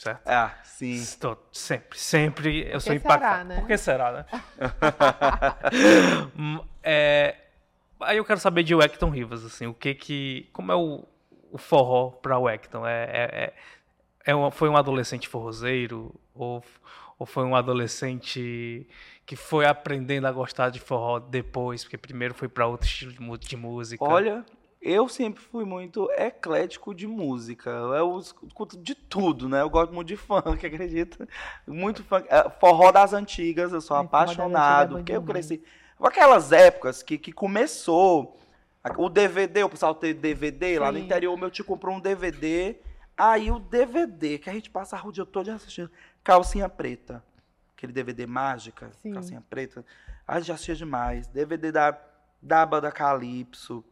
certo? Ah, sim. Estou sempre, sempre eu sou que impactado. será, né? Por que será, né? Hum, é, aí eu quero saber de o Hector Rivas, assim, o que que, como é o, o forró para o Hector? É, é, é, é uma- foi um adolescente forrozeiro ou, ou foi um adolescente que foi aprendendo a gostar de forró depois, porque primeiro foi para outro estilo de música? Olha, eu sempre fui muito eclético de música. Eu escuto de tudo, né? Eu gosto muito de funk, acredita? Muito funk. É, Forró das antigas, eu sou é apaixonado. porque eu cresci. Aquelas épocas que, que começou. a- O DVD, o pessoal tem DVD, lá no Sim. interior, meu tio comprou um DVD. Aí o DVD, que a gente passa o dia todo assistindo, Calcinha Preta. Aquele DVD mágica, Sim. calcinha preta. A gente já assistia demais. DVD da, da banda Calypso.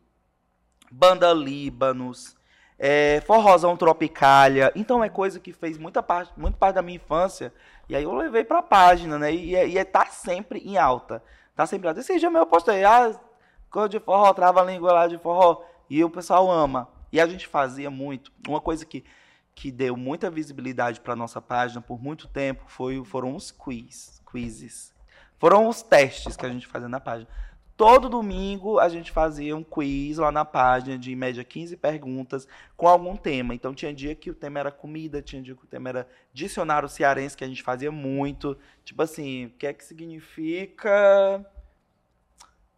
Banda Líbanos, é, Forrozão Tropicália. Então é coisa que fez muita parte, muito parte da minha infância. E aí eu levei pra página, né? E, e, e tá sempre em alta. Tá sempre em alta. Esse dia meu eu postei, ah, coisa de forró, trava a língua lá de forró. E o pessoal ama. E a gente fazia muito. Uma coisa que, que deu muita visibilidade para nossa página por muito tempo foi, foram os quiz, quizzes. Foram os testes que a gente fazia na página. Todo domingo a gente fazia um quiz lá na página de em média 15 perguntas com algum tema. Então tinha dia que o tema era comida, tinha dia que o tema era dicionário cearense, que a gente fazia muito. Tipo assim, o que é que significa.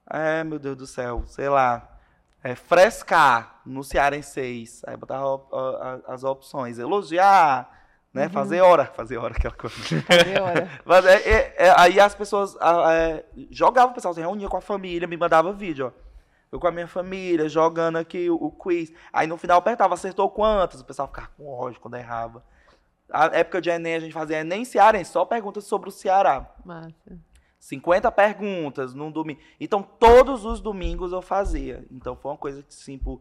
É, meu Deus do céu, sei lá. É, frescar no cearense. Aí botava as opções. Elogiar, né? Uhum. Fazer hora, fazer hora, aquela coisa. Fazer hora. Mas, é, é, é, aí as pessoas é, jogavam, o pessoal se reunia com a família, me mandava vídeo, ó. Eu com a minha família, jogando aqui o, o quiz. Aí no final apertava, acertou quantas? O pessoal ficava com ódio quando errava. A época de Enem, a gente fazia Enem cearense, só perguntas sobre o Ceará. Massa. 50 perguntas num domingo. Então, todos os domingos eu fazia. Então, foi uma coisa que, sim, por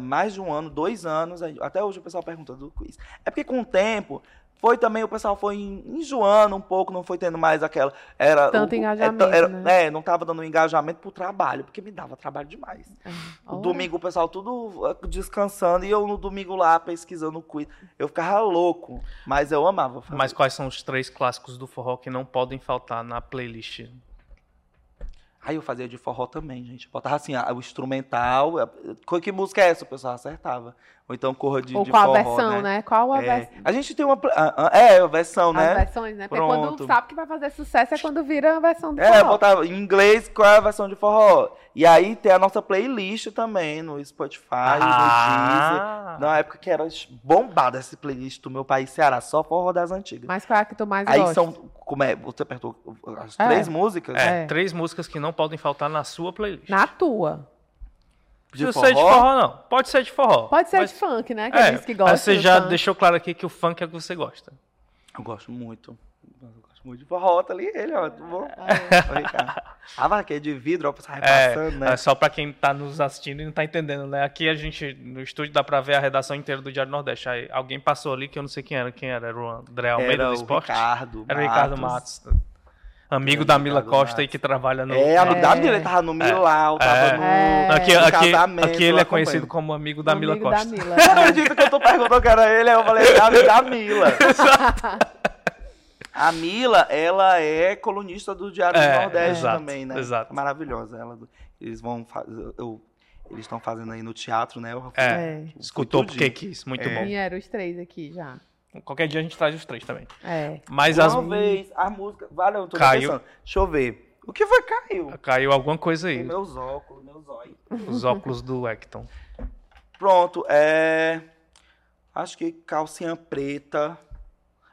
mais de um ano, dois anos, até hoje o pessoal pergunta do quiz. É porque com o tempo, foi também, o pessoal foi enjoando um pouco, não foi tendo mais aquela. Era, Tanto o, é, engajamento. Era, né? É, não estava dando engajamento pro trabalho, porque me dava trabalho demais. É. O domingo o pessoal tudo descansando e eu no domingo lá pesquisando o quiz. Eu ficava louco, mas eu amava. Fazer. Mas quais são os três clássicos do forró que não podem faltar na playlist Aí eu fazia de forró também, gente. Botava assim, o instrumental. Que música é essa? O pessoal acertava. Ou então corra de, Ou de qual forró, a versão, né? né? Qual a é. versão? A gente tem uma. É, a versão, né? As versões, né? Porque Pronto. quando sabe que vai fazer sucesso é quando vira a versão do é, forró. É, botava em inglês qual é a versão de forró. E aí tem a nossa playlist também no Spotify, ah. no Deezer. Na época que era bombada essa playlist do meu país, Ceará, só forró das antigas. Mas qual é a que tu mais aí gosta? Aí são. Como é? Você apertou as é. três músicas? É, é, três músicas que não podem faltar na sua playlist. Na tua. De Precisa ser de forró, não. Pode ser de forró. Pode ser mas... de funk, né? Que é, que gosta. Você já funk. deixou claro aqui que o funk é o que você gosta. Eu gosto muito. Eu gosto muito de forró, tá ali ele, ó. Tudo bom? Ah, ah vai, que é de vidro, ó, pra é, repassando, né? É só pra quem tá nos assistindo e não tá entendendo, né? Aqui a gente, no estúdio, dá pra ver a redação inteira do Diário Nordeste. Aí alguém passou ali que eu não sei quem era. Quem era? Era o André Almeida era do Esporte? Ricardo Era o Ricardo Matos. Amigo da Mila Costa aí que trabalha no. É, amigo é. da Mila, ele tava no Milau, é. tava no, é. aqui, no aqui, casamento. Aqui ele é conhecido como amigo da amigo Mila Costa. Da Mila. Eu acredito que eu tô perguntando que era ele, eu falei, é amigo da Mila. A Mila, ela é colunista do Diário é, do Nordeste exato, também, né? Exato. Maravilhosa. Ela, eles vão fazer. Eu, eles estão fazendo aí no teatro, né? Eu, é. Escutou porque quis. Muito bom. Vieram os três aqui já. Qualquer dia a gente traz os três também. É. Mas Uma as... vez, a música. Valeu, eu tô Caiu. pensando. Deixa eu ver. O que foi caiu? Caiu alguma coisa aí. Meus óculos, meus olhos. Os óculos do Hecton. Pronto, é. Acho que calcinha preta.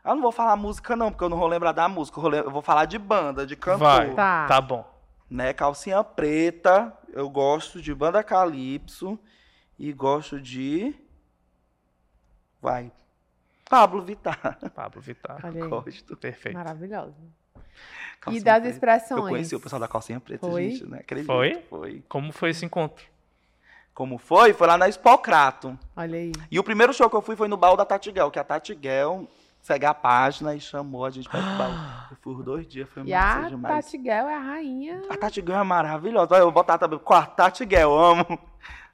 Eu não vou falar música, não, porque eu não vou lembrar da música. Eu vou falar de banda, de cantor. Vai, tá. tá bom. Né, calcinha preta. Eu gosto de banda Calypso. E gosto de. Vai, Pablo Vittar. Pablo Vittar. Olha. Gosto. Perfeito. Maravilhoso. Calcinha e das preta. expressões? Eu conheci o pessoal da calcinha preta, foi? gente, né? Acredito. Foi? Foi. Como foi esse encontro? Como foi? Foi lá na Expocrato. Olha aí. E o primeiro show que eu fui foi no baú da Tatiguel, que a Tatiguel segue a página e chamou a gente para o baú. Eu fui por dois dias, foi e a Tatiguel é a rainha. A Tatiguel é maravilhosa. Eu vou botar também com a Tatiguel, amo.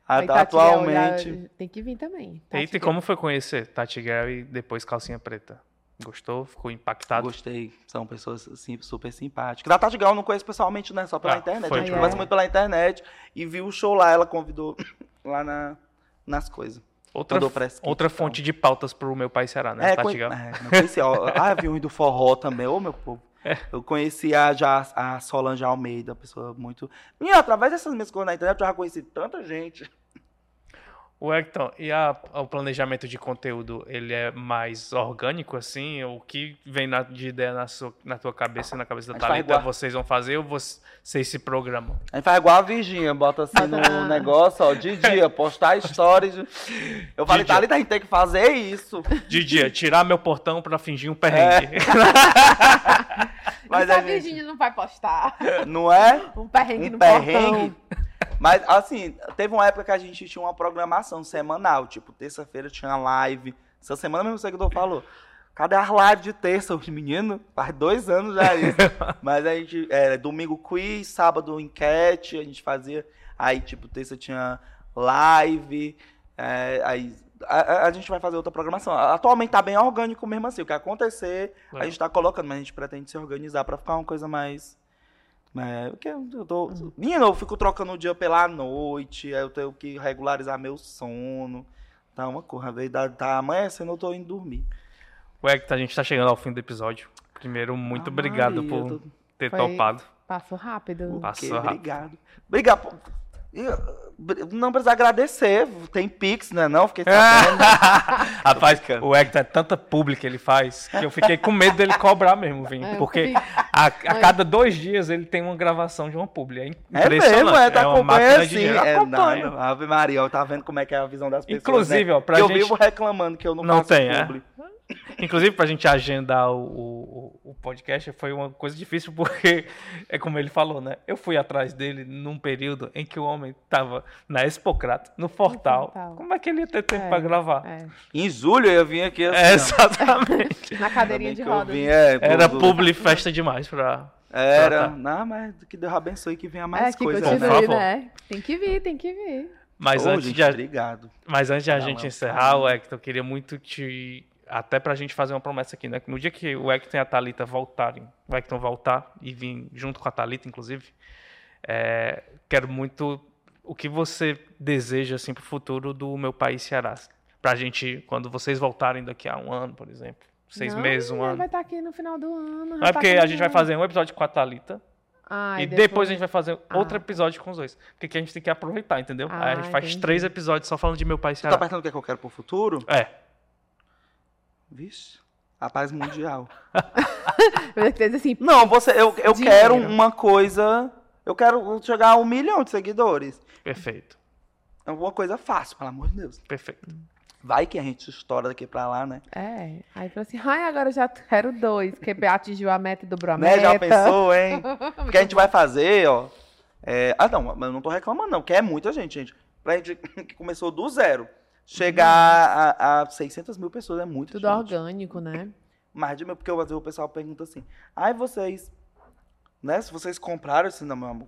Atualmente. Tem que vir também. Eita, e como foi conhecer Tati Girl e depois Calcinha Preta? Gostou? Ficou impactado? Gostei. São pessoas assim, super simpáticas. Da Tati Gal eu não conheço pessoalmente, né? Só pela ah, internet. A gente conversa muito pela internet e viu o show lá. Ela convidou lá na, nas coisas. Outra, outra fonte de pautas pro meu pai será, né? É, Tati Gal. É, não conhecia. ah, viu um do forró também. Ô, meu povo. É. Eu conhecia já a Solange Almeida, pessoa muito. E através dessas minhas coisas na internet eu já conheci tanta gente. O Hector, e a, o planejamento de conteúdo, ele é mais orgânico, assim? O que vem na, de ideia na, sua, na tua cabeça e na cabeça da Thalita, vocês vão fazer ou vocês se programam? A gente faz igual a Virgínia, bota assim no negócio, ó, de dia, postar stories. Eu falei, Thalita, a gente tem que fazer isso. De dia, tirar meu portão pra fingir um perrengue. É. Mas a, a Virgínia não vai postar. Não é? Um perrengue um no perrengue. portão. Mas, assim, teve uma época que a gente tinha uma programação semanal. Tipo, terça-feira tinha live. Essa semana mesmo o seguidor falou. Cadê as lives de terça? Os meninos, faz dois anos já isso. Mas a gente, é, domingo quiz, sábado enquete, a gente fazia. Aí, tipo, terça tinha live. é, aí a, a gente vai fazer outra programação. Atualmente tá bem orgânico mesmo assim. O que acontecer, a É. gente tá colocando, mas a gente pretende se organizar pra ficar uma coisa mais. É, porque eu tô. Menino, eu fico trocando o dia pela noite, aí eu tenho que regularizar meu sono. Tá uma coisa, veio da- tá amanhecendo, eu tô indo dormir. O Hector, a gente tá chegando ao fim do episódio. Primeiro, muito Ah, obrigado Maria, por tô- ter Foi- topado. Passou rápido. Passou rápido. Obrigado. Obrigado. Eu- Não precisa agradecer. Tem Pix, né? Não, fiquei sabendo. Rapaz, o Hector é tanta pública ele faz que eu fiquei com medo dele cobrar mesmo, Vim. É, eu porque a, a cada dois dias ele tem uma gravação de uma publi. É É impressionante. mesmo, é, tá uma acompanhando de assim. dinheiro. É, não, Ave Maria, ó, tá vendo como é que é a visão das pessoas, Inclusive, né? ó, pra que eu gente- vivo reclamando que eu não, Não faço tem, é? Inclusive, pra gente agendar o, o, o podcast foi uma coisa difícil, porque é como ele falou, né? Eu fui atrás dele num período em que o homem tava na Expocrata, no Fortal. Fortal. Como é que ele ia ter tempo É, pra gravar? É. Em julho eu vim aqui assim, É, exatamente. Na cadeirinha de que rodas. vim, é, Era do- publi festa demais pra. Era. Tá, tá. Não, mas que Deus abençoe que venha É, mais que coisas, Por continue, favor. né? Tem que vir, tem que vir. Mas Ô, antes gente, de, a- obrigado. Mas antes de a Não, gente é encerrar, carinho. o Hector, eu queria muito te. Até pra gente fazer uma promessa aqui, né? Que no dia que o Hector e a Thalita voltarem, o Hector voltar e vir junto com a Thalita, inclusive, é, quero muito o que você deseja, assim, pro futuro do meu país Ceará. Pra gente, quando vocês voltarem daqui a um ano, por exemplo, seis Não, meses, um ano. vai estar aqui no final do ano. Não é tá porque a gente vai fazer um episódio com a Thalita Ah, e depois... a gente vai fazer outro Ah. episódio com os dois. Porque aqui a gente tem que aproveitar, entendeu? Aí a gente Ah, faz entendi. três episódios só falando de meu país Você tá Ceará. perguntando o que, é que eu quero pro futuro? É. Vixe, a paz mundial. Com certeza, assim, Não, você, eu, eu Dinheiro. quero uma coisa. Eu quero chegar a um milhão de seguidores. Perfeito. É uma coisa fácil, pelo amor de Deus. Perfeito. Vai que a gente estoura daqui pra lá, né? É. Aí falou assim, ai, agora eu já quero dois, porque atingiu a meta e dobrou a meta. Né? Já pensou, hein? Porque a gente vai fazer, ó. é, Ah, não, mas eu não tô reclamando, não, porque é muita gente, gente. Pra gente que começou do zero. Chegar a, a 600 mil pessoas é muito Tudo gente. orgânico, né? Mais de mil, porque às vezes o pessoal pergunta assim, ai, vocês, né, se vocês compraram, assim, não, meu amor,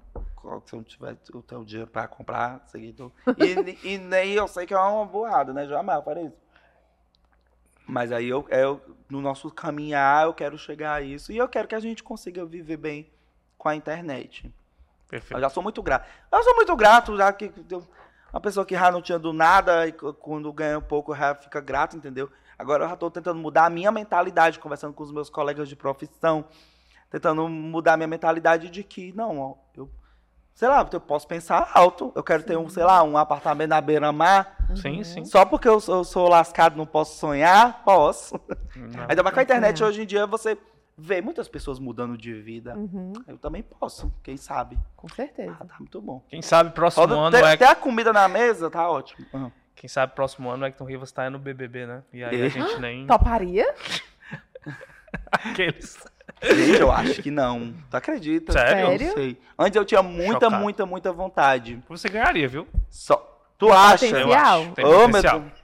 se eu não tiver o teu dinheiro pra comprar seguidor, e, e nem eu sei que é uma burrada, né, jamais eu farei isso. Mas aí eu, eu, no nosso caminhar, eu quero chegar a isso, e eu quero que a gente consiga viver bem com a internet. Eu Perfeito. já sou muito grato. Eu sou muito grato, já que eu- uma pessoa que já não tinha do nada e quando ganha um pouco já fica grato, entendeu? Agora eu já estou tentando mudar a minha mentalidade, conversando com os meus colegas de profissão, tentando mudar a minha mentalidade de que, não, eu, sei lá, eu posso pensar alto, eu quero ter um, sei lá, um apartamento na beira-mar, Sim, sim. só porque eu sou, eu sou lascado não posso sonhar, posso. Não. Ainda mais com a internet hoje em dia você vê muitas pessoas mudando de vida. Uhum, Eu também posso, quem sabe. com certeza. Ah, tá muito bom. Quem sabe próximo Pode ano ter, é ter a comida na mesa, tá ótimo. Ah. Quem sabe próximo ano o Hector Rivas tá no BBB, né? E aí a E? gente nem Toparia? aqueles. Gente, eu acho que não. Tu acredita? Sério? Sério? Não sei. Antes eu tinha muita, Chocado. muita, muita vontade. Você ganharia, viu? Só. Tu acha? Eu Potencial? acho. Tem Ô, meu potencial. Deus.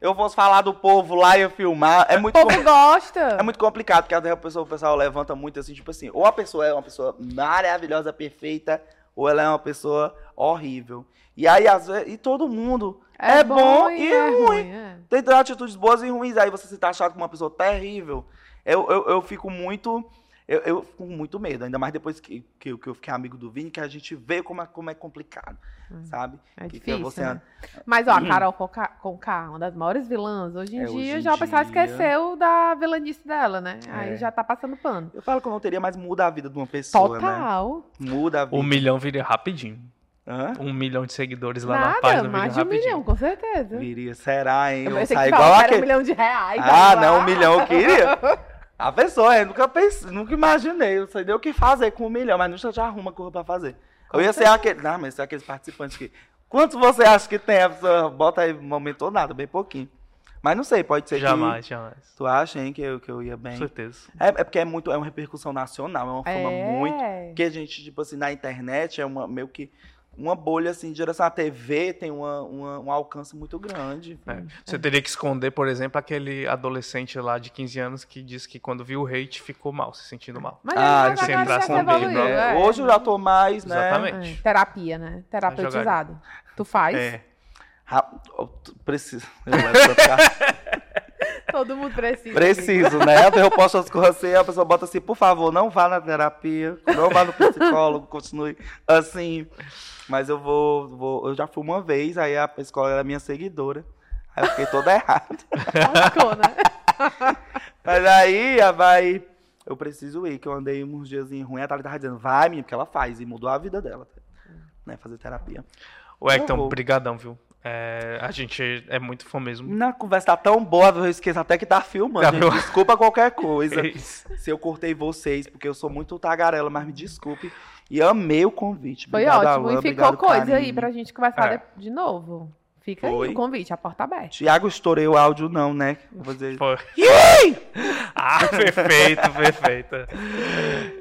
Eu fosse falar do povo lá e eu filmar. É O muito, povo com- gosta. é muito complicado, porque a pessoa, o pessoal levanta muito assim, tipo assim, ou a pessoa é uma pessoa maravilhosa, perfeita, ou ela é uma pessoa horrível. E aí, às vezes, e todo mundo é, bom, e é ruim. é. Tem atitudes boas e ruins. Aí você se tá achado como uma pessoa terrível. Eu, eu, eu fico muito. Eu, eu fico com muito medo, ainda mais depois que, que, eu- que eu fiquei amigo do Vini, que a gente vê como é, como é complicado, sabe? É Que- difícil, você- né? Mas, ó, a Carol Conká, uma das maiores vilãs, hoje em É, dia hoje já o pessoal dia- esqueceu da vilanice dela, né? Aí É. já tá passando pano. Eu falo que eu não teria, mas muda a vida de uma pessoa, né? Total. Muda a vida. Um milhão viria rapidinho. Hã? Um milhão de seguidores lá na Nada, página viria mais de um rapidinho. milhão, com certeza. Viria, será, hein? Eu Eu sair igual falava que um milhão de reais. Ah, aí, não, um milhão eu queria. A pessoa, eu nunca pensei, nunca imaginei. Eu sei nem o que fazer com um milhão, mas nunca já arruma coisa pra fazer. Eu ia ser aquele. Não, mas ser aqueles participantes que. Quantos você acha que tem? A pessoa bota aí, aumentou nada, bem pouquinho. Mas não sei, pode ser Jamais, jamais. que. Tu acha, hein, que eu, que eu ia Com bem. certeza. É, é porque é muito, é uma repercussão nacional, é uma fama É. muito. Porque a gente, tipo assim, na internet é uma meio que. Uma bolha assim de direção. A TV tem uma, uma- um alcance muito grande. É. Você teria que esconder, por exemplo, aquele adolescente lá de 15 anos que disse que quando viu o hate ficou mal, se sentindo mal. Mas Ah, já entrasse se no é. Hoje eu já tô mais, né? Exatamente. É, Terapia, né? Terapeutizado. Tu faz? É. Preciso. Eu levo pra cá. Todo mundo precisa. Preciso, né? Eu posto as coisas assim, a pessoa bota assim, por favor, não vá na terapia, não vá no psicólogo, continue assim. Mas eu vou, vou- eu já fui uma vez, aí a psicóloga era minha seguidora. Aí eu fiquei toda errada. Lascou, né? Mas aí, a vai, eu preciso ir, que eu andei uns dias ruim, a Thalita tava dizendo, vai, menina, porque ela faz, e mudou a vida dela, né, fazer terapia. O Hector, brigadão, viu? É, a gente é muito fã mesmo. Na conversa tá tão boa, eu esqueço até que tá filmando, Tá. Desculpa qualquer coisa. É se eu cortei vocês, porque eu sou muito tagarela, mas me desculpe. E amei o convite. Foi Obrigado, ótimo. Alan, e ficou obrigado, coisa aí Karine. pra gente conversar É. de novo. Fica Foi. aí o convite, a porta aberta. Tiago, estourei o áudio não, né? Vou dizer... Foi. Ah, perfeito, perfeito.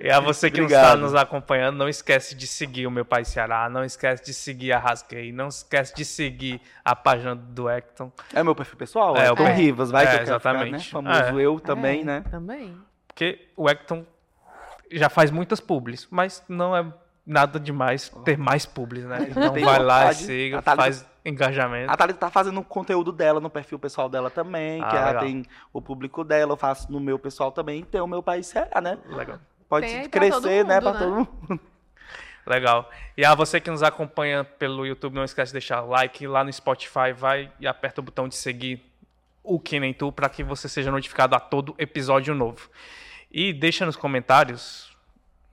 E a você que não está Obrigado. nos acompanhando, não esquece de seguir o Meu Pai Ceará, não esquece de seguir a Rasguei, não esquece de seguir a página do Hector. É meu perfil pessoal? É, É, o é. Rivas, vai É, que exatamente. ficar, né? Famoso É. eu também, É, né? Também. Porque o Hector já faz muitas publis, mas não é nada demais ter mais publis, né? Então Tem vai lá e siga, faz engajamento. A Thalita tá fazendo o conteúdo dela no perfil pessoal dela também, Ah, que ela legal. tem o público dela, eu faço no meu pessoal também, tem o meu país será, né? Legal. Pode Tem pra crescer, todo né, mundo, pra né? todo mundo. Legal. E a você que nos acompanha pelo YouTube, não esquece de deixar like. Lá no Spotify, vai e aperta o botão de seguir o Que Nem Tu para que você seja notificado a todo episódio novo. E deixa nos comentários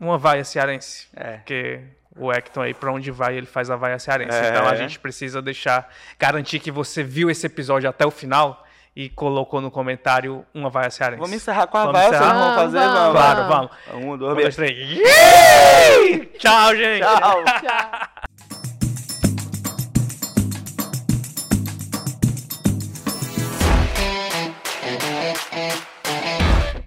uma vaia cearense. É. Porque o Hector aí, pra onde vai, ele faz a vaia cearense. É. Então a gente precisa deixar, garantir que você viu esse episódio até o final e colocou no comentário uma vaia cearense. Vamos encerrar com a Vamos vaia, vocês encerrar? vamos fazer? Vamos, Vamos. Claro, vamos. Um, Um, dois, dois, três. três. Tchau, gente! Tchau. Tchau.